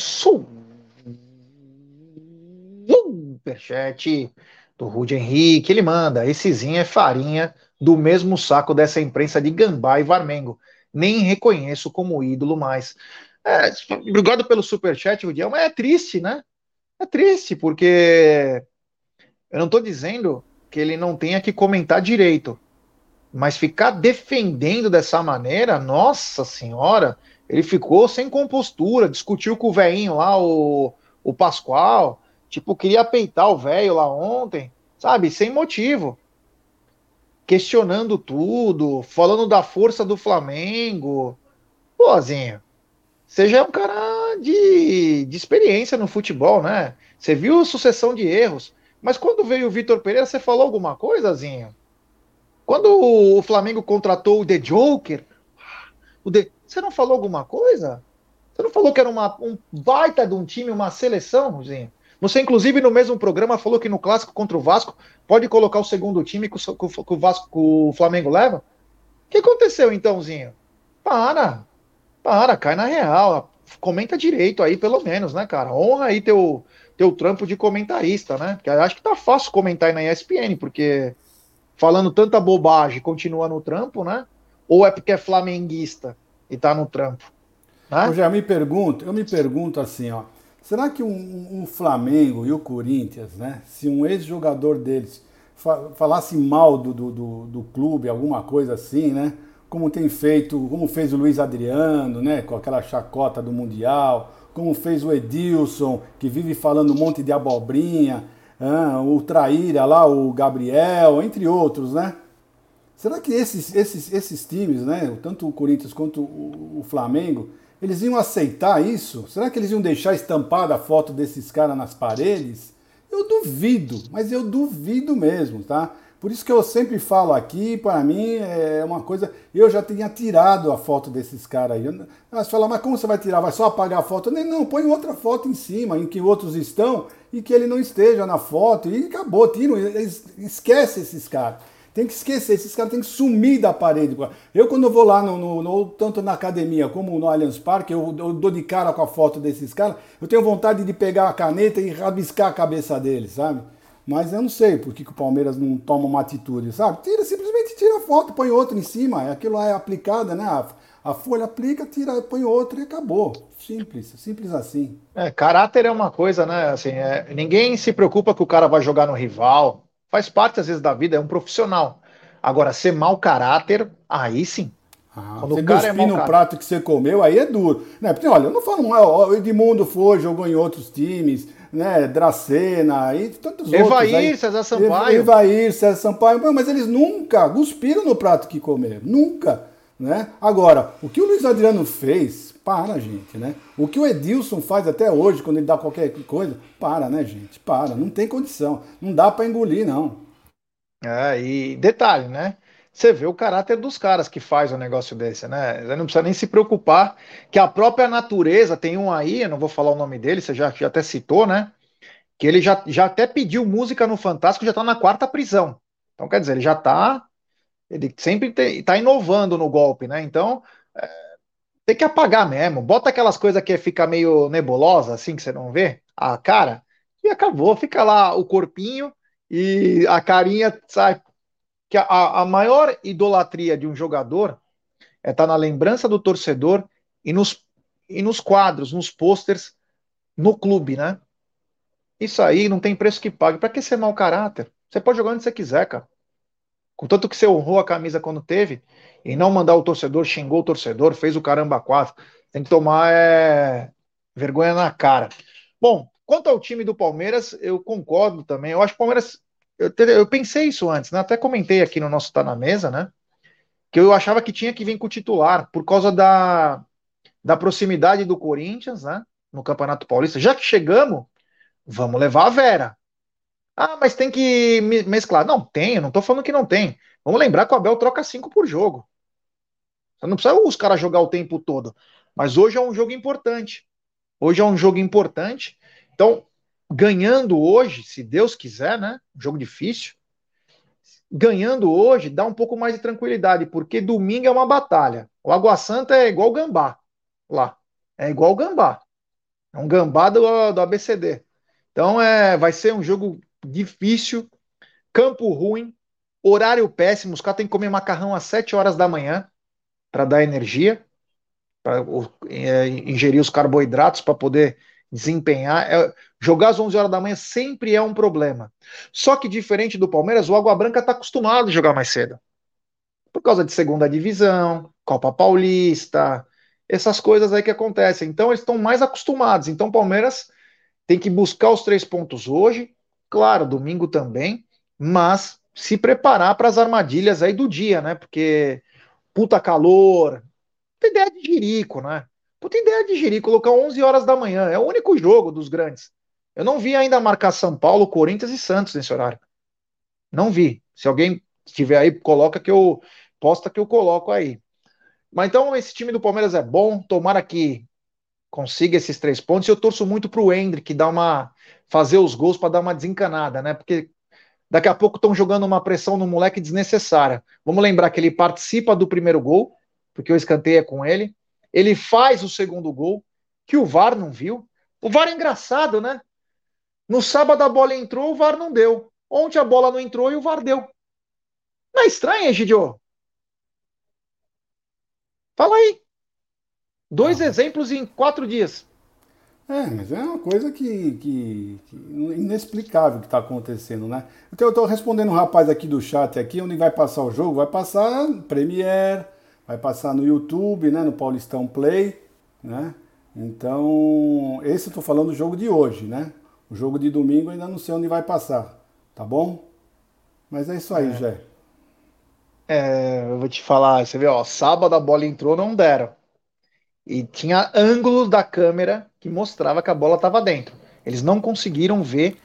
superchat do Rude Henrique, ele manda, essezinho é farinha do mesmo saco dessa imprensa de Gambá e Varmengo. Nem reconheço como ídolo mais. É, obrigado pelo superchat, Rudiel, mas é triste, né? É triste, porque eu não estou dizendo que ele não tenha que comentar direito, mas ficar defendendo dessa maneira, nossa senhora, ele ficou sem compostura, discutiu com o velhinho lá, o, o Pascoal, Tipo, queria peitar o velho lá ontem, sabe? Sem motivo. Questionando tudo, falando da força do Flamengo. Pôzinho, você já é um cara de, de experiência no futebol, né? Você viu sucessão de erros. Mas quando veio o Vitor Pereira, você falou alguma coisa, Zinho? Quando o Flamengo contratou o The Joker, o The... você não falou alguma coisa? Você não falou que era uma, um baita de um time, uma seleção, Zinho? Você, inclusive, no mesmo programa falou que no clássico contra o Vasco pode colocar o segundo time que o, que o Vasco, que o Flamengo leva. O que aconteceu entãozinho? Para, para, cai na real. Comenta direito aí, pelo menos, né, cara? Honra aí teu, teu trampo de comentarista, né? Porque acho que tá fácil comentar aí na ESPN, porque falando tanta bobagem continua no trampo, né? Ou é porque é flamenguista e tá no trampo? Né? Eu já me pergunto, eu me pergunto assim, ó. Será que um, um, Flamengo e o Corinthians, né, se um ex-jogador deles fa falasse mal do, do, do, do, clube, alguma coisa assim, né, como tem feito, como fez o Luiz Adriano, né, com aquela chacota do Mundial, como fez o Edilson, que vive falando um monte de abobrinha, ah, o Traíra lá, o Gabriel, entre outros, né? Será que esses, esses, esses times, né, tanto o Corinthians quanto o, o Flamengo, eles iam aceitar isso? Será que eles iam deixar estampada a foto desses caras nas paredes? Eu duvido, mas eu duvido mesmo, tá? Por isso que eu sempre falo aqui, para mim é uma coisa. Eu já tinha tirado a foto desses caras aí. Você fala, mas como você vai tirar? Vai só apagar a foto? Nem, não, põe outra foto em cima, em que outros estão e que ele não esteja na foto. E acabou, tira, esquece esses caras. Tem que esquecer, esses caras têm que sumir da parede. Eu, quando eu vou lá, no, no, no tanto na academia como no Allianz Parque, eu, eu, dou de cara com a foto desses caras, eu tenho vontade de pegar a caneta e rabiscar a cabeça deles, sabe? Mas eu não sei por que, que o Palmeiras não toma uma atitude, sabe? Tira, simplesmente tira a foto, põe outra em cima. Aquilo lá é aplicada, né? A, a folha aplica, tira, põe outra e acabou. Simples, simples assim. É, caráter é uma coisa, né? Assim, é, ninguém se preocupa que o cara vai jogar no rival. Faz parte, às vezes, da vida, é um profissional. Agora, ser mau caráter, aí sim. Ah, Quando você o cara é no caráter. prato que você comeu, aí é duro. Né? Porque, olha, eu não falo, o Edmundo foi, jogou em outros times, né? Dracena e tantos Evair, outros. César Sampaio. Evair, César Sampaio. Mas eles nunca cuspiram no prato que comeram. Nunca. Né? Agora, o que o Luiz Adriano fez, para, gente, né? O que o Edilson faz até hoje, quando ele dá qualquer coisa, para, né, gente? Para, não tem condição. Não dá para engolir, não. É, e detalhe, né? Você vê o caráter dos caras que faz um negócio desse, né? Você não precisa nem se preocupar que a própria natureza, tem um aí, eu não vou falar o nome dele, você já, já até citou, né? Que ele já, já até pediu música no Fantástico, já tá na quarta prisão. Então, quer dizer, ele já tá ele sempre está inovando no golpe, né? Então, é, tem que apagar mesmo. Bota aquelas coisas que fica meio nebulosa, assim, que você não vê, a cara, e acabou. Fica lá o corpinho e a carinha, sabe? Que a, a maior idolatria de um jogador é estar tá na lembrança do torcedor e nos, e nos quadros, nos posters, no clube, né? Isso aí não tem preço que pague. Para que ser mau caráter? Você pode jogar onde você quiser, cara. Contanto que você honrou a camisa quando teve, e não mandar o torcedor, xingou o torcedor, fez o caramba quatro. Tem que tomar é, vergonha na cara. Bom, quanto ao time do Palmeiras, eu concordo também. Eu acho que o Palmeiras. Eu, eu pensei isso antes, né? Até comentei aqui no nosso Tá na Mesa, né? Que eu achava que tinha que vir com o titular, por causa da, da proximidade do Corinthians, né? No Campeonato Paulista. Já que chegamos, vamos levar a Vera. Ah, mas tem que mesclar. Não, tem, não tô falando que não tem. Vamos lembrar que o Abel troca cinco por jogo. Você não precisa os caras jogar o tempo todo. Mas hoje é um jogo importante. Hoje é um jogo importante. Então, ganhando hoje, se Deus quiser, né? Um jogo difícil. Ganhando hoje dá um pouco mais de tranquilidade, porque domingo é uma batalha. O Água Santa é igual o gambá lá. É igual o gambá. É um gambá do, do ABCD. Então é, vai ser um jogo difícil, campo ruim, horário péssimo. Os caras têm que comer macarrão às 7 horas da manhã para dar energia, para é, ingerir os carboidratos para poder desempenhar. É, jogar às 11 horas da manhã sempre é um problema. Só que diferente do Palmeiras, o Água Branca está acostumado a jogar mais cedo. Por causa de segunda divisão, Copa Paulista, essas coisas aí que acontecem. Então eles estão mais acostumados. Então o Palmeiras tem que buscar os três pontos hoje, Claro, domingo também, mas se preparar para as armadilhas aí do dia, né? Porque puta calor, puta ideia de jirico, né? Puta ideia de jirico, colocar 11 horas da manhã, é o único jogo dos grandes. Eu não vi ainda marcar São Paulo, Corinthians e Santos nesse horário. Não vi. Se alguém tiver aí, coloca que eu posta que eu coloco aí. Mas então esse time do Palmeiras é bom, tomara que consiga esses três pontos. Eu torço muito para o Hendrick dar uma fazer os gols para dar uma desencanada, né? Porque daqui a pouco estão jogando uma pressão no moleque desnecessária. Vamos lembrar que ele participa do primeiro gol, porque o escanteio é com ele. Ele faz o segundo gol, que o VAR não viu. O VAR é engraçado, né? No sábado a bola entrou, o VAR não deu. Ontem a bola não entrou e o VAR deu. Não é estranho, Egidio? Fala aí. Dois exemplos em quatro dias. É, mas é uma coisa que, que, que inexplicável que está acontecendo, né? Então eu estou respondendo um rapaz aqui do chat aqui, onde vai passar o jogo, vai passar Premiere, vai passar no YouTube, né? No Paulistão Play, né? Então, esse eu estou falando do jogo de hoje, né? O jogo de domingo ainda não sei onde vai passar, tá bom? Mas é isso aí, é. Jé. É, eu vou te falar, você vê, ó, sábado a bola entrou, não deram. E tinha ângulos da câmera que mostrava que a bola estava dentro. Eles não conseguiram ver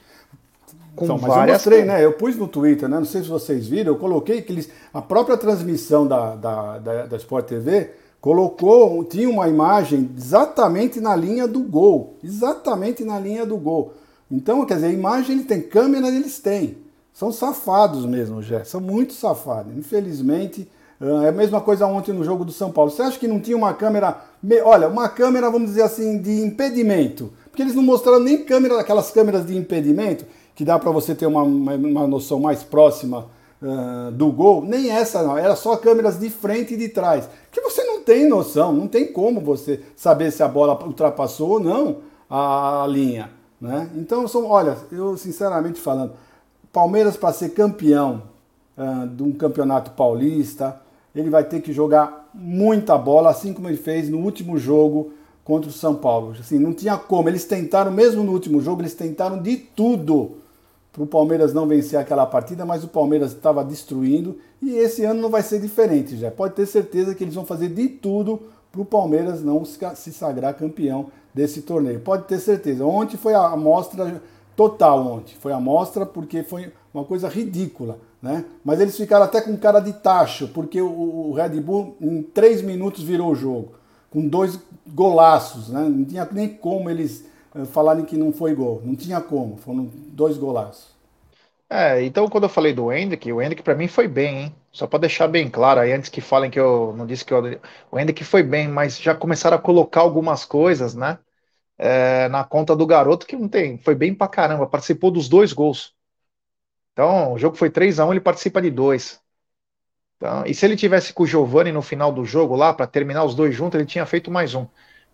com então, várias... eu mostrei, né? Eu pus no Twitter, né? Não sei se vocês viram, eu coloquei que eles. A própria transmissão da, da, da, da Sport TV colocou, tinha uma imagem exatamente na linha do gol. Exatamente na linha do gol. Então, quer dizer, a imagem ele tem, câmera eles têm. São safados mesmo, Jé. São muito safados. Infelizmente, é a mesma coisa ontem no jogo do São Paulo. Você acha que não tinha uma câmera, olha, uma câmera, vamos dizer assim, de impedimento? Porque eles não mostraram nem câmera, aquelas câmeras de impedimento. que dá para você ter uma, uma, noção mais próxima uh, do gol, nem essa não, era só câmeras de frente e de trás. Que você não tem noção, não tem como você saber se a bola ultrapassou ou não a, a linha. Né? Então, são, olha, eu sinceramente falando, Palmeiras para ser campeão uh, de um campeonato paulista, ele vai ter que jogar muita bola, assim como ele fez no último jogo contra o São Paulo. Assim, não tinha como. Eles tentaram, mesmo no último jogo, eles tentaram de tudo para o Palmeiras não vencer aquela partida, mas o Palmeiras estava destruindo e esse ano não vai ser diferente já. Pode ter certeza que eles vão fazer de tudo para o Palmeiras não se sagrar campeão desse torneio. Pode ter certeza. Ontem foi a amostra total ontem. Foi a amostra porque foi uma coisa ridícula, né? Mas eles ficaram até com cara de tacho, porque o, Red Bull em três minutos virou o jogo com dois golaços, né? Não tinha nem como eles eh, falarem que não foi gol. Não tinha como, foram dois golaços. É, então quando eu falei do Hendrick, o Hendrick para mim foi bem, hein? Só para deixar bem claro aí, antes que falem que eu não disse que eu... o Hendrick foi bem, mas já começaram a colocar algumas coisas, né? É, na conta do garoto que não tem, foi bem pra caramba, participou dos dois gols. Então, o jogo foi 3 a 1 ele participa de dois. Então, e se ele tivesse com o Giovani no final do jogo lá, para terminar os dois juntos, ele tinha feito mais um.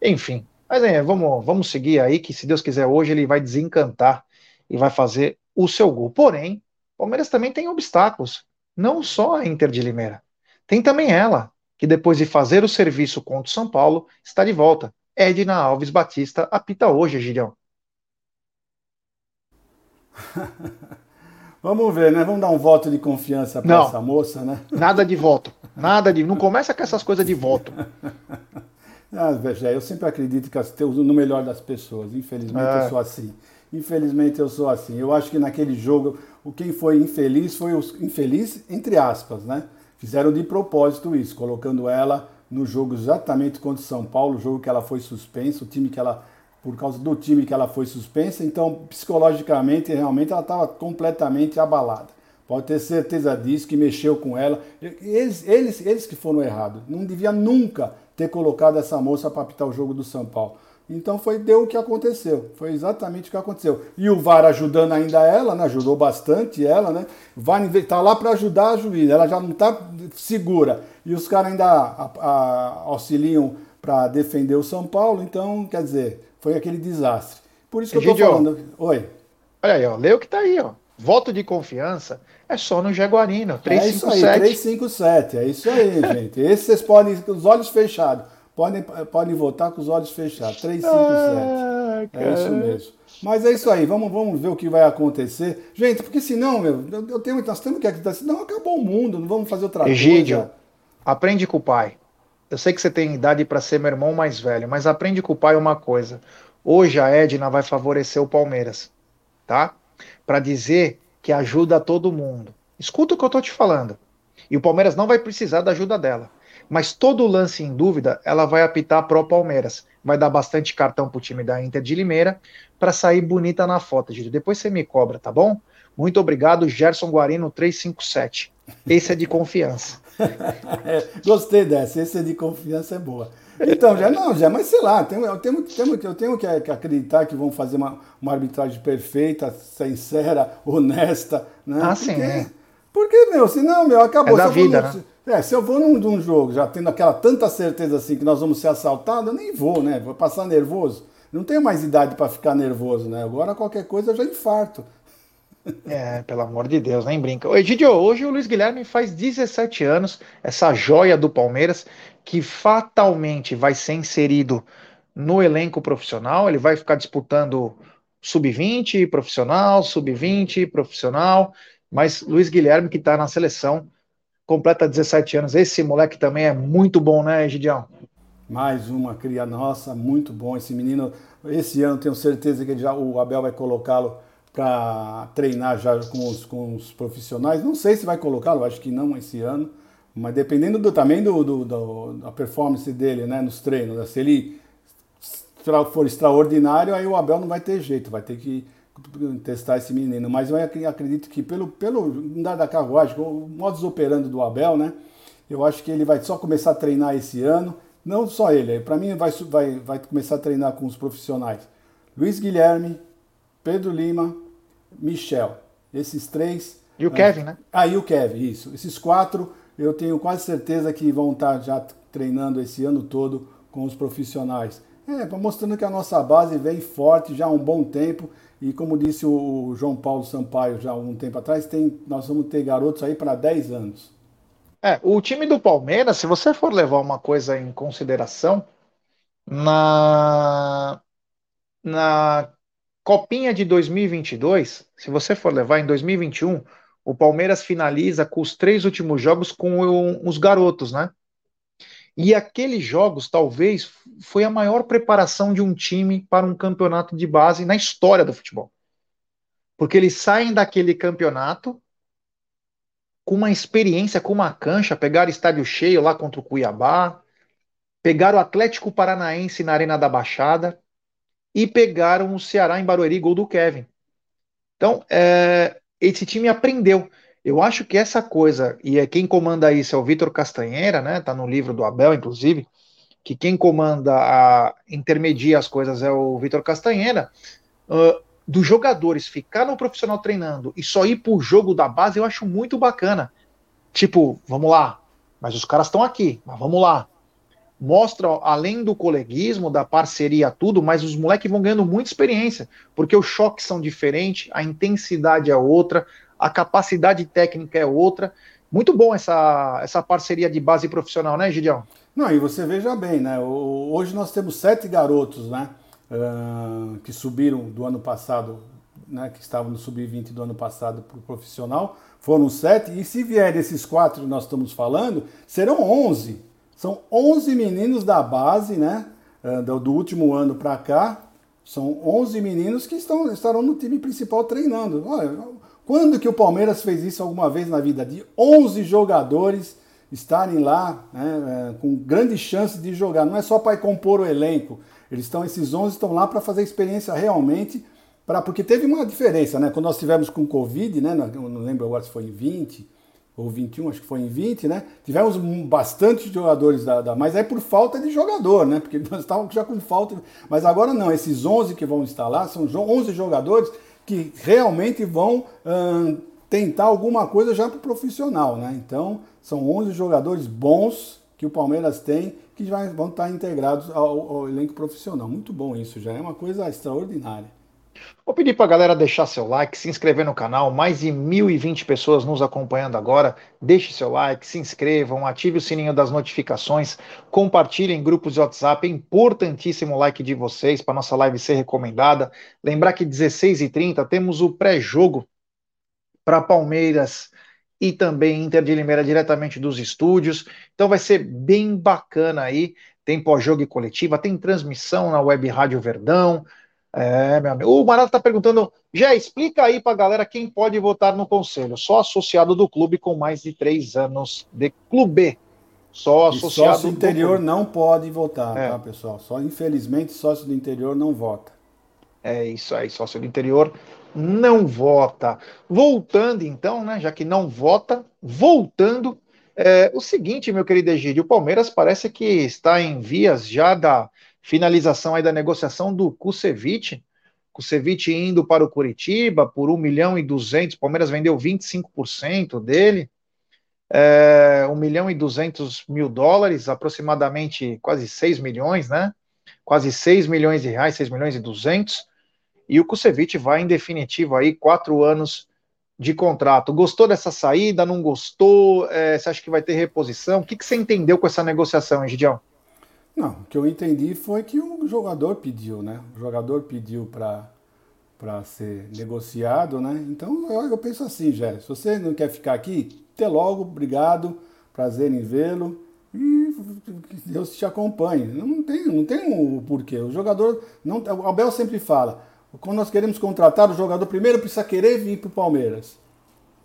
Enfim, mas é, vamos, vamos seguir aí, que se Deus quiser hoje ele vai desencantar e vai fazer o seu gol. Porém, o Palmeiras também tem obstáculos, não só a Inter de Limeira. Tem também ela, que depois de fazer o serviço contra o São Paulo, está de volta. Edna Alves Batista apita hoje, Gideão. Vamos ver, né? Vamos dar um voto de confiança para essa moça, né? Nada de voto. Nada de. Não começa com essas coisas de voto. Ah, eu sempre acredito que no melhor das pessoas. Infelizmente é. eu sou assim. Infelizmente eu sou assim. Eu acho que naquele jogo, o quem foi infeliz foi os infeliz entre aspas, né? Fizeram de propósito isso, colocando ela no jogo exatamente contra o São Paulo, o jogo que ela foi suspensa, o time que ela por causa do time que ela foi suspensa, então psicologicamente realmente ela estava completamente abalada. Pode ter certeza disso, que mexeu com ela. Eles, eles, eles que foram errados. Não devia nunca ter colocado essa moça para apitar o jogo do São Paulo. Então foi deu o que aconteceu. Foi exatamente o que aconteceu. E o VAR ajudando ainda ela, né? Ajudou bastante ela, né? Vai tá lá para ajudar a juiz. Ela já não está segura. E os caras ainda a, a, auxiliam para defender o São Paulo. Então, quer dizer, foi aquele desastre. Por isso que eu estou falando. Oi. Olha aí, ó. Lê o que está aí, ó. Voto de confiança é só no Jaguarino. 357. É isso aí, 357. É isso aí, gente. Esse vocês podem, com os olhos fechados. Podem, podem votar com os olhos fechados. 357. Ah, é isso mesmo. Mas é isso aí, vamos, vamos ver o que vai acontecer. Gente, porque senão, meu, eu tenho, nós temos que acreditar, senão acabou o mundo, não vamos fazer outra Egídio, coisa. aprende com o pai. Eu sei que você tem idade para ser meu irmão mais velho, mas aprende com o pai uma coisa. Hoje a Edna vai favorecer o Palmeiras, tá? Para dizer que ajuda todo mundo. Escuta o que eu tô te falando. E o Palmeiras não vai precisar da ajuda dela. Mas todo lance em dúvida, ela vai apitar pro Palmeiras. Vai dar bastante cartão pro time da Inter de Limeira para sair bonita na foto, gente. Depois você me cobra, tá bom? Muito obrigado, Gerson Guarino 357. Esse é de confiança. é, gostei dessa, esse de confiança é boa. Então, já não, já, mas sei lá, eu tenho, eu tenho que, acreditar que vão fazer uma, uma arbitragem perfeita, sincera, honesta, né? Ah, sim. Porque, é. porque meu, senão, meu, acabou. É da vida, né? É, se eu vou num, num, jogo já tendo aquela tanta certeza assim que nós vamos ser assaltados, eu nem vou, né? Vou passar nervoso. Não tenho mais idade para ficar nervoso, né? Agora qualquer coisa eu já infarto. É, pelo amor de Deus, nem brinca. Oi, Didio, hoje o Luiz Guilherme faz 17 anos, essa joia do Palmeiras, que fatalmente vai ser inserido no elenco profissional. Ele vai ficar disputando sub-20 profissional, sub-20 profissional. Mas Luiz Guilherme, que está na seleção, completa 17 anos. Esse moleque também é muito bom, né, Gidião? Mais uma cria nossa, muito bom. Esse menino, esse ano tenho certeza que já, o Abel vai colocá-lo para treinar já com os, com os profissionais. Não sei se vai colocá-lo, acho que não esse ano, mas dependendo do, também do, do, do, da performance dele né, nos treinos, né? se ele for extraordinário, aí o Abel não vai ter jeito, vai ter que testar esse menino. Mas eu acredito que pelo, pelo andar da carruagem, o modus operandi do Abel, né, eu acho que ele vai só começar a treinar esse ano. Não só ele, para mim vai, vai, vai começar a treinar com os profissionais. Luiz Guilherme, Pedro Lima, Michel. Esses três. E o Kevin, né? Ah, e o Kevin, isso. Esses quatro, eu tenho quase certeza que vão estar já treinando esse ano todo com os profissionais. É, mostrando que a nossa base vem forte já há um bom tempo. E como disse o João Paulo Sampaio já há um tempo atrás, tem, nós vamos ter garotos aí para 10 anos. É, o time do Palmeiras, se você for levar uma coisa em consideração, na, na Copinha de 2022, se você for levar em 2021, o Palmeiras finaliza com os três últimos jogos com os garotos, né? E aqueles jogos, talvez, foi a maior preparação de um time para um campeonato de base na história do futebol. Porque eles saem daquele campeonato com uma experiência, com uma cancha, pegaram estádio cheio lá contra o Cuiabá, pegaram o Atlético Paranaense na Arena da Baixada e pegaram o Ceará em Barueri, gol do Kevin. Então, é, esse time aprendeu. Eu acho que essa coisa, e é quem comanda isso é o Vitor Castanheira, né? Tá no livro do Abel, inclusive, que quem comanda a intermedia as coisas é o Vitor Castanheira. Uh, dos jogadores ficar no profissional treinando e só ir pro jogo da base, eu acho muito bacana. Tipo, vamos lá, mas os caras estão aqui, mas vamos lá. Mostra, além do coleguismo, da parceria, tudo, mas os moleques vão ganhando muita experiência, porque os choques são diferentes, a intensidade é outra, a capacidade técnica é outra. Muito bom essa, essa parceria de base profissional, né, Gideão? Não, e você veja bem, né? Hoje nós temos sete garotos, né? Uh, que subiram do ano passado, né? Que estavam no sub-20 do ano passado para o profissional. Foram sete, e se vier esses quatro que nós estamos falando, serão onze. São onze meninos da base, né? Uh, do, último ano para cá. São onze meninos que estão, estarão no time principal treinando. Olha, quando que o Palmeiras fez isso alguma vez na vida? De 11 jogadores estarem lá né, é, com grande chance de jogar. Não é só para compor o elenco. Eles estão, esses 11 estão lá para fazer experiência realmente, pra, porque teve uma diferença, né? Quando nós tivemos com Covid, né? Não lembro agora se foi em 20 ou 21, acho que foi em 20, né? Tivemos bastante jogadores da, da, mas é por falta de jogador, né? Porque nós estávamos já com falta. Mas agora não, esses 11 que vão lá são 11 jogadores que realmente vão hum, tentar alguma coisa já para o profissional, né? Então, são 11 jogadores bons que o Palmeiras tem que vão estar integrados ao, ao elenco profissional. Muito bom isso, já é uma coisa extraordinária. Vou pedir para a galera deixar seu like, se inscrever no canal. Mais de 1.020 pessoas nos acompanhando agora. Deixe seu like, se inscrevam, ative o sininho das notificações, compartilhem em grupos de WhatsApp. É importantíssimo o like de vocês para nossa live ser recomendada. Lembrar que 16h30 temos o pré-jogo para Palmeiras e também Inter de Limeira diretamente dos estúdios. Então vai ser bem bacana aí. Tem pós-jogo e coletiva, tem transmissão na Web Rádio Verdão. É, meu amigo. O Marato está perguntando, já explica aí para a galera quem pode votar no conselho. Só associado do clube com mais de três anos de clube. Só associado. E sócio do interior do não pode votar, é. tá, pessoal? Só infelizmente sócio do interior não vota. É isso aí, sócio do interior não vota. Voltando então, né? Já que não vota, voltando. É, o seguinte, meu querido Egídio, o Palmeiras parece que está em vias já da finalização aí da negociação do Kusevich. Kusevich indo para o Curitiba por 1 milhão e 200, o Palmeiras vendeu 25% dele, é, 1 milhão e 200 mil dólares, aproximadamente quase 6 milhões, né? Quase 6 milhões de reais, 6 milhões e 200. E o Kusevich vai em definitivo aí, quatro anos de contrato. Gostou dessa saída? Não gostou? É, você acha que vai ter reposição? O que, que você entendeu com essa negociação, Gidião? Não, o que eu entendi foi que o jogador pediu, né? O jogador pediu para ser negociado, né? Então eu, eu penso assim, Jé, se você não quer ficar aqui, até logo, obrigado, prazer em vê-lo e que Deus te acompanhe. Não tem, não tem o um porquê. O jogador, não, o Abel sempre fala, quando nós queremos contratar o jogador, primeiro precisa querer vir para o Palmeiras.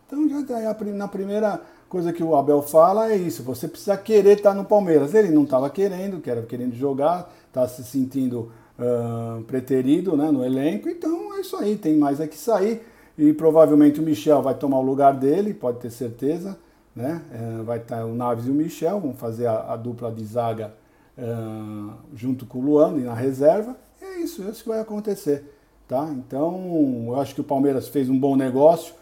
Então já tá na primeira coisa que o Abel fala é isso, você precisa querer estar no Palmeiras. Ele não estava querendo, que era querendo jogar, está se sentindo uh, preterido né, no elenco, então é isso aí, tem mais é que sair. E provavelmente o Michel vai tomar o lugar dele, pode ter certeza. Né? Uh, vai estar o Naves e o Michel, vão fazer a, a dupla de zaga uh, junto com o Luano e na reserva. É isso, é isso que vai acontecer. tá? Então, eu acho que o Palmeiras fez um bom negócio,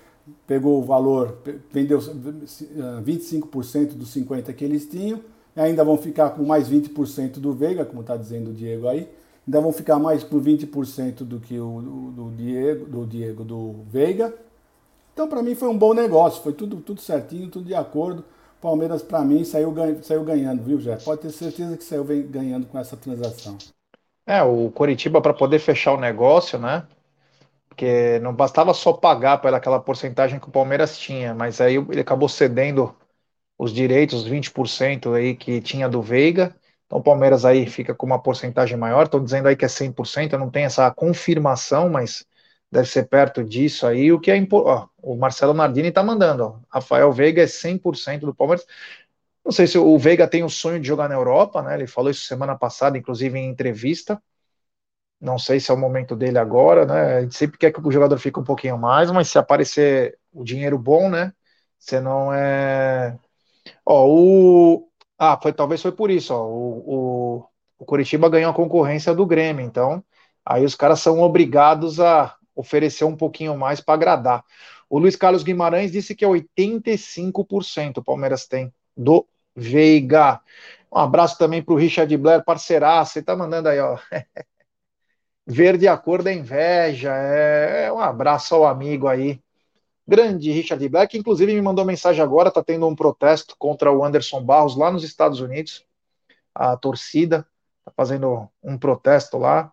pegou o valor, vendeu 25% dos 50 que eles tinham, ainda vão ficar com mais 20% do Veiga, como está dizendo o Diego aí, ainda vão ficar mais com 20% do que o do Diego, do Diego do Veiga. Então, para mim foi um bom negócio, foi tudo, tudo certinho, tudo de acordo. Palmeiras, para mim, saiu, saiu ganhando, viu, Jé? Pode ter certeza que saiu ganhando com essa transação. É, o Coritiba, para poder fechar o negócio, né? Porque não bastava só pagar pela aquela porcentagem que o Palmeiras tinha, mas aí ele acabou cedendo os direitos, os 20% aí que tinha do Veiga. Então o Palmeiras aí fica com uma porcentagem maior. Estou dizendo aí que é 100%, eu não tenho essa confirmação, mas deve ser perto disso aí. O que é ó, o Marcelo Nardini está mandando, ó, Rafael Veiga é 100% do Palmeiras. Não sei se o Veiga tem o sonho de jogar na Europa, né? Ele falou isso semana passada, inclusive em entrevista. Não sei se é o momento dele agora, né? A gente sempre quer que o jogador fique um pouquinho mais, mas se aparecer o dinheiro bom, né? Você não é. Ó, o. Ah, foi, talvez foi por isso, ó. O, o, o Curitiba ganhou a concorrência do Grêmio, então aí os caras são obrigados a oferecer um pouquinho mais para agradar. O Luiz Carlos Guimarães disse que é 85% o Palmeiras tem do Veiga. Um abraço também para o Richard Blair, parceiraço. Você tá mandando aí, ó. Verde a cor da inveja. É, é um abraço ao amigo aí. Grande Richard que inclusive me mandou mensagem agora, tá tendo um protesto contra o Anderson Barros lá nos Estados Unidos. A torcida tá fazendo um protesto lá.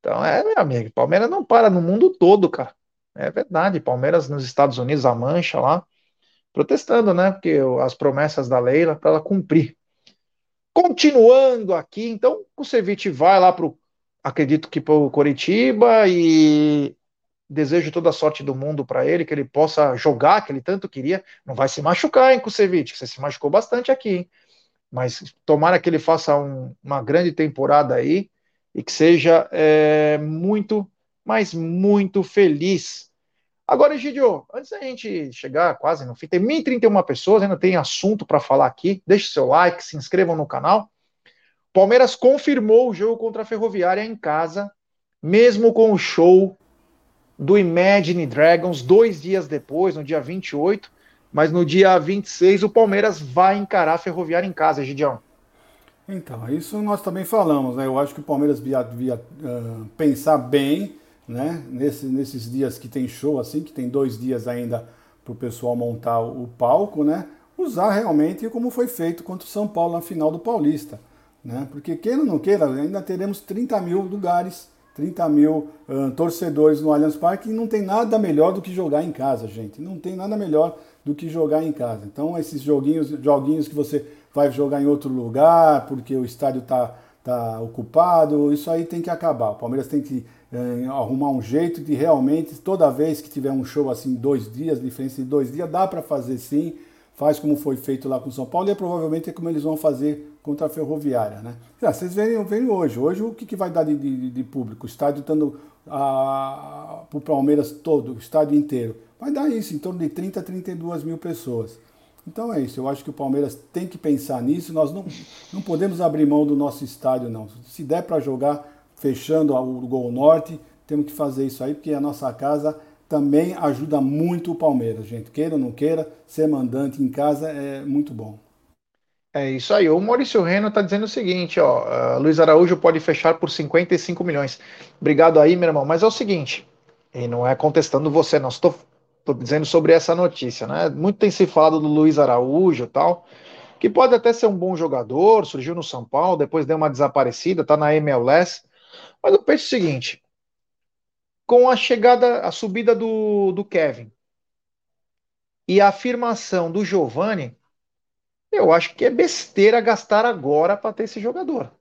Então, é, meu amigo, Palmeiras não para no mundo todo, cara. É verdade, Palmeiras nos Estados Unidos, a mancha lá, protestando, né? Porque as promessas da Leila para ela cumprir. Continuando aqui, então, o Ceviche vai lá para acredito que para o Coritiba e desejo toda a sorte do mundo para ele, que ele possa jogar, que ele tanto queria. Não vai se machucar, hein, Kusevich? Você se machucou bastante aqui, hein? Mas tomara que ele faça um, uma grande temporada aí e que seja é, muito, mas muito feliz. Agora, Egidio, antes da gente chegar quase no fim, tem 1.031 pessoas, ainda tem assunto para falar aqui. Deixe seu like, se inscrevam no canal. Palmeiras confirmou o jogo contra a Ferroviária em casa, mesmo com o show do Imagine Dragons dois dias depois, no dia 28. Mas no dia 26 o Palmeiras vai encarar a Ferroviária em casa, Egidião. Então, isso nós também falamos, né? Eu acho que o Palmeiras devia uh, pensar bem, né? Nesse, nesses dias que tem show, assim, que tem dois dias ainda para o pessoal montar o palco, né? Usar realmente como foi feito contra o São Paulo na final do Paulista, né? Porque queira ou não queira, ainda teremos 30 mil lugares, 30 mil torcedores no Allianz Parque e não tem nada melhor do que jogar em casa, gente. Não tem nada melhor do que jogar em casa. Então, esses joguinhos, joguinhos que você vai jogar em outro lugar porque o estádio está tá ocupado. Isso aí tem que acabar. O Palmeiras tem que arrumar um jeito de realmente, toda vez que tiver um show assim, dois dias, diferença de dois dias, dá para fazer sim. Faz como foi feito lá com o São Paulo e é provavelmente é como eles vão fazer contra a Ferroviária. Né? Ah, vocês veem, veem hoje. Hoje o que, que vai dar de, de, de público? O estádio estando para o Palmeiras todo, o estádio inteiro. Vai dar isso, em torno de 30 a 32 mil pessoas. Então é isso, eu acho que o Palmeiras tem que pensar nisso. Nós não, não podemos abrir mão do nosso estádio, não. Se der para jogar fechando o Gol Norte, temos que fazer isso aí, porque a nossa casa também ajuda muito o Palmeiras, gente. Queira ou não queira, ser mandante em casa é muito bom. É isso aí. O Maurício Reno está dizendo o seguinte, ó, uh, Luiz Araújo pode fechar por 55 milhões. Obrigado aí, meu irmão. Mas é o seguinte, e não é contestando você, não. Estou dizendo sobre essa notícia, né? Muito tem se falado do Luiz Araújo tal, que pode até ser um bom jogador, surgiu no São Paulo, depois deu uma desaparecida, tá na MLS. Mas eu penso o seguinte: com a chegada, a subida do, do Kevin e a afirmação do Giovani, eu acho que é besteira gastar agora para ter esse jogador.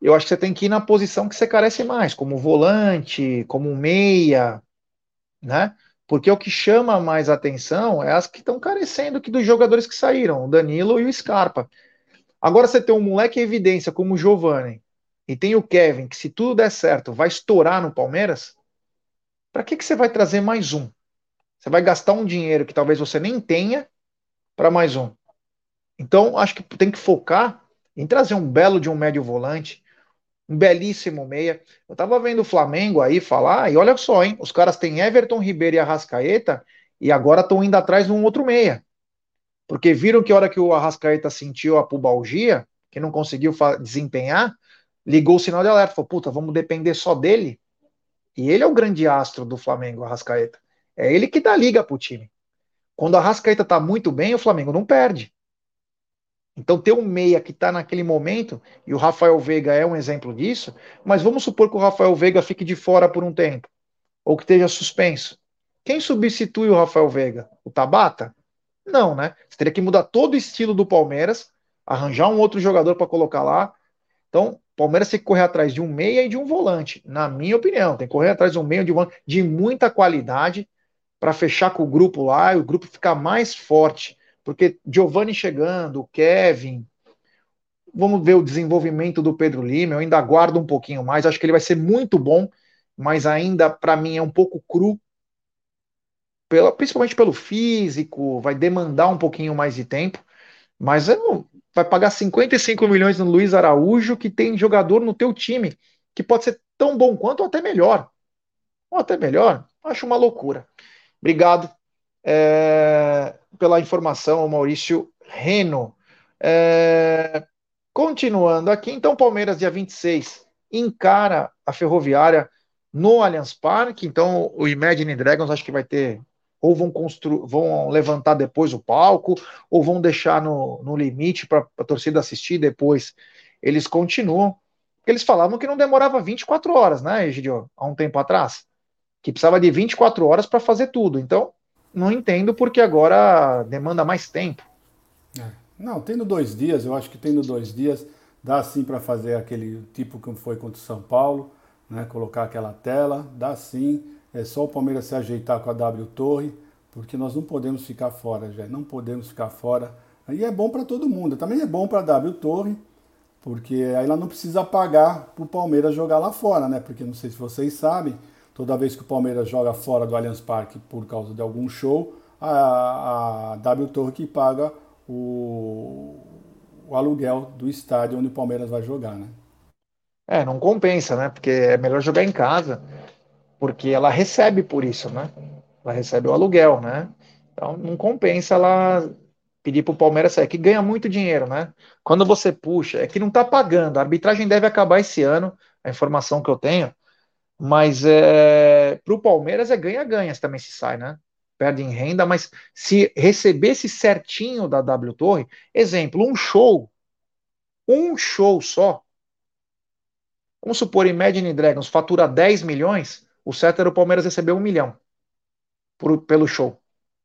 Eu acho que você tem que ir na posição que você carece mais, como volante, como meia, né? Porque o que chama mais atenção é as que estão carecendo aqui dos jogadores que saíram, o Danilo e o Scarpa. Agora você tem um moleque em evidência como o Giovani e tem o Kevin, que se tudo der certo vai estourar no Palmeiras. Para que, que você vai trazer mais um? Você vai gastar um dinheiro que talvez você nem tenha para mais um. Então, acho que tem que focar em trazer um belo de um médio volante, um belíssimo meia. Eu tava vendo o Flamengo aí falar, e olha só, hein? Os caras têm Everton Ribeiro e Arrascaeta, e agora estão indo atrás de um outro meia. Porque viram que a hora que o Arrascaeta sentiu a pubalgia, que não conseguiu desempenhar, ligou o sinal de alerta. Falou, puta, vamos depender só dele. E ele é o grande astro do Flamengo, Arrascaeta. É ele que dá liga pro time. Quando a Arrascaeta tá muito bem, o Flamengo não perde. Então, ter um meia que está naquele momento, e o Rafael Veiga é um exemplo disso, mas vamos supor que o Rafael Veiga fique de fora por um tempo, ou que esteja suspenso. Quem substitui o Rafael Veiga? O Tabata? Não, né? Você teria que mudar todo o estilo do Palmeiras, arranjar um outro jogador para colocar lá. Então, Palmeiras tem que correr atrás de um meia e de um volante, na minha opinião. Tem que correr atrás de um meia e de um volante de muita qualidade para fechar com o grupo lá e o grupo ficar mais forte porque Giovanni chegando, Kevin, vamos ver o desenvolvimento do Pedro Lima, eu ainda aguardo um pouquinho mais, acho que ele vai ser muito bom, mas ainda para mim é um pouco cru, pela, principalmente pelo físico, vai demandar um pouquinho mais de tempo, mas eu, vai pagar 55 milhões no Luiz Araújo, que tem jogador no teu time, que pode ser tão bom quanto ou até melhor. Ou até melhor, acho uma loucura. Obrigado. É, pela informação, o Maurício Reno. É, continuando aqui, então, Palmeiras, dia 26, encara a Ferroviária no Allianz Parque. Então, o Imagine Dragons acho que vai ter. Ou vão, constru vão levantar depois o palco, ou vão deixar no, no limite para a torcida assistir depois. Eles continuam. Eles falavam que não demorava 24 horas, né, Egidio? Há um tempo atrás. Que precisava de 24 horas para fazer tudo. Então, não entendo porque agora demanda mais tempo. É. Não, tendo dois dias, eu acho que tendo dois dias, dá sim para fazer aquele tipo que foi contra o São Paulo, né? colocar aquela tela, dá sim. É só o Palmeiras se ajeitar com a W Torre, porque nós não podemos ficar fora, já não podemos ficar fora. E é bom para todo mundo, também é bom para a W Torre, porque aí ela não precisa pagar para o Palmeiras jogar lá fora, né? Porque não sei se vocês sabem, Toda vez que o Palmeiras joga fora do Allianz Parque por causa de algum show, a, a W Torre que paga o, o aluguel do estádio onde o Palmeiras vai jogar, né? É, não compensa, né? Porque é melhor jogar em casa, porque ela recebe por isso, né? Ela recebe o aluguel, né? Então não compensa ela pedir para o Palmeiras sair, que ganha muito dinheiro, né? Quando você puxa, é que não está pagando. A arbitragem deve acabar esse ano, a informação que eu tenho. Mas é, para o Palmeiras é ganha-ganha também se sai, né? Perde em renda, mas se recebesse certinho da W Torre, exemplo, um show, um show só, vamos supor, Imagine Dragons fatura 10 milhões, o certo era o Palmeiras receber um milhão por, pelo show.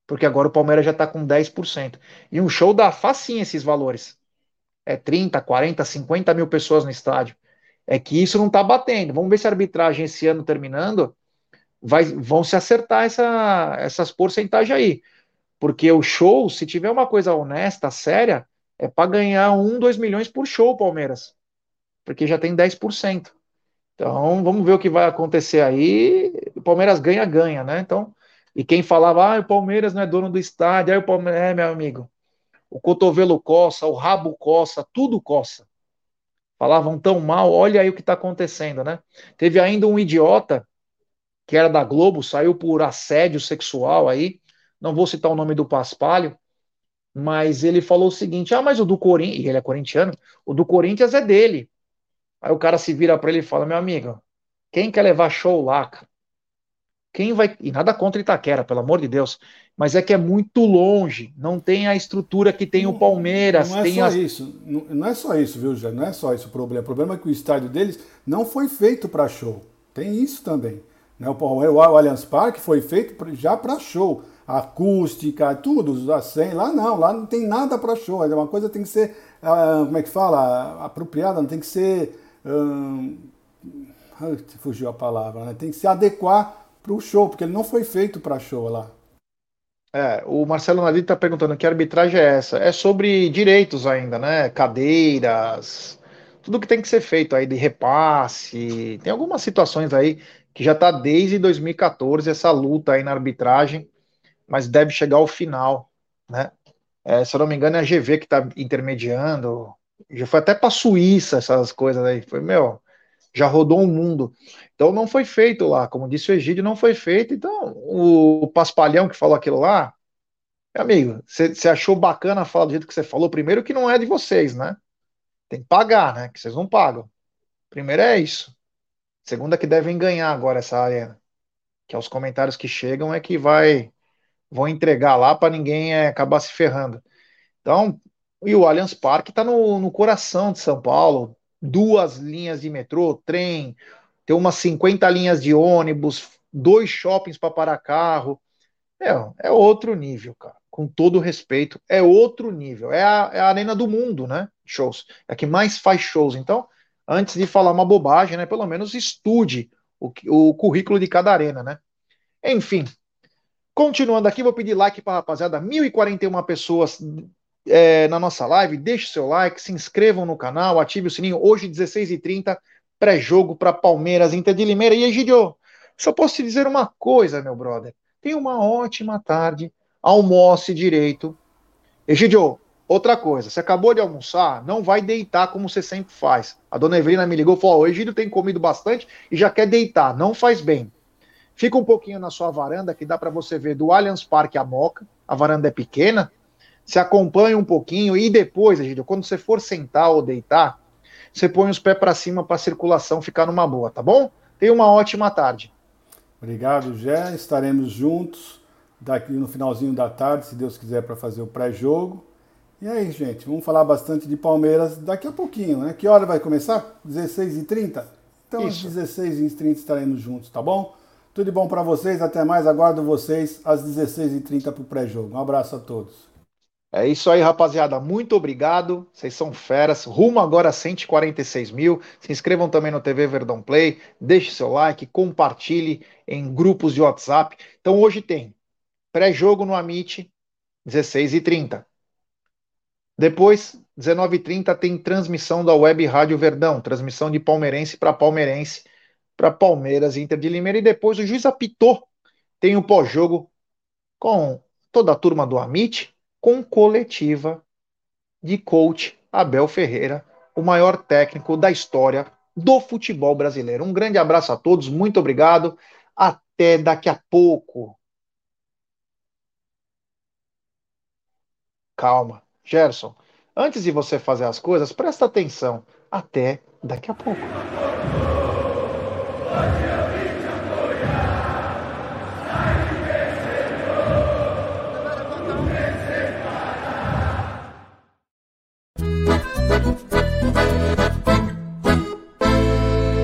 Porque agora o Palmeiras já está com 10%. E um show dá facinho esses valores. É 30, 40, 50 mil pessoas no estádio. É que isso não está batendo. Vamos ver se a arbitragem esse ano terminando vai, vão se acertar essa, essas porcentagens aí. Porque o show, se tiver uma coisa honesta, séria, é para ganhar um, dois milhões por show, Palmeiras. Porque já tem 10%. Então, vamos ver o que vai acontecer aí. O Palmeiras ganha, ganha, né? Então, e quem falava, ah, o Palmeiras não é dono do estádio, aí o Palmeiras, é, meu amigo, o cotovelo coça, o rabo coça, tudo coça falavam tão mal, olha aí o que está acontecendo, né? Teve ainda um idiota que era da Globo, saiu por assédio sexual aí, não vou citar o nome do Paspalho, mas ele falou o seguinte: ah, mas o do Corinthians, ele é corintiano, o do Corinthians é dele. Aí o cara se vira para ele e fala: meu amigo, quem quer levar show lá? Quem vai. E nada contra Itaquera, pelo amor de Deus. Mas é que é muito longe. Não tem a estrutura que tem não, o Palmeiras. Não é só as... isso. Não, não, é só isso, viu, Jé? Não é só isso o problema. O problema é que o estádio deles não foi feito para show. Tem isso também. Né? O, o, o Allianz Parque foi feito já para show. Acústica, tudo, assim, lá não, lá não tem nada para show. É uma coisa tem que ser, uh, como é que fala? Apropriada, não tem que ser. Uh, fugiu a palavra, né? Tem que se adequar para o show, porque ele não foi feito para show lá. É, o Marcelo Nadi está perguntando que arbitragem é essa? É sobre direitos ainda, né? Cadeiras, tudo que tem que ser feito aí de repasse. Tem algumas situações aí que já está desde 2014 essa luta aí na arbitragem, mas deve chegar ao final, né? É, se eu não me engano, é a GV que está intermediando. Já foi até para Suíça essas coisas aí. Foi, meu, já rodou o mundo. Então não foi feito lá, como disse o Egídio, não foi feito. Então o Paspalhão que falou aquilo lá, amigo, você achou bacana falar do jeito que você falou? Primeiro que não é de vocês, né? Tem que pagar, né? Que vocês não pagam. Primeiro é isso. Segunda que devem ganhar agora essa arena. Que é os comentários que chegam é que vai vão entregar lá para ninguém é, acabar se ferrando. Então, e o Allianz Parque está no, no coração de São Paulo, duas linhas de metrô, trem, tem umas 50 linhas de ônibus, dois shoppings para parar carro. É, é outro nível, cara. Com todo respeito, é outro nível. É a, é a arena do mundo, né? Shows. É a que mais faz shows. Então, antes de falar uma bobagem, né? Pelo menos estude o, o currículo de cada arena, né? Enfim. Continuando aqui, vou pedir like para rapaziada. 1.041 pessoas é, na nossa live. Deixe seu like, se inscrevam no canal, ative o sininho. Hoje, 16h30, pré-jogo para Palmeiras, Inter de Limeira. E Egidio, só posso te dizer uma coisa, meu brother. Tenha uma ótima tarde, almoce direito. Egidio, outra coisa, você acabou de almoçar, não vai deitar como você sempre faz. A dona Evelina me ligou e falou: o Egidio tem comido bastante e já quer deitar, não faz bem. Fica um pouquinho na sua varanda, que dá para você ver do Allianz Parque a Moca. A varanda é pequena, se acompanha um pouquinho e depois, Egidio, quando você for sentar ou deitar, você põe os pés para cima para a circulação ficar numa boa, tá bom? Tenha uma ótima tarde. Obrigado, Jé. Estaremos juntos daqui no finalzinho da tarde, se Deus quiser, para fazer o pré-jogo. E aí, gente, vamos falar bastante de Palmeiras daqui a pouquinho, né? Que hora vai começar? 16h30? Então, Isso. às 16h30 estaremos juntos, tá bom? Tudo de bom para vocês, até mais. Aguardo vocês às 16h30 para o pré-jogo. Um abraço a todos. É isso aí, rapaziada. Muito obrigado. Vocês são feras. Rumo agora a 146 mil. Se inscrevam também no TV Verdão Play. Deixe seu like, compartilhe em grupos de WhatsApp. Então hoje tem pré-jogo no Amit, 16h30. Depois, 19h30, tem transmissão da Web Rádio Verdão. Transmissão de palmeirense para palmeirense, para Palmeiras Inter de Limeira. E depois o juiz apitou. Tem o pós-jogo com toda a turma do Amit com coletiva de coach Abel Ferreira, o maior técnico da história do futebol brasileiro. Um grande abraço a todos, muito obrigado. Até daqui a pouco. Calma, Gerson. Antes de você fazer as coisas, presta atenção. Até daqui a pouco.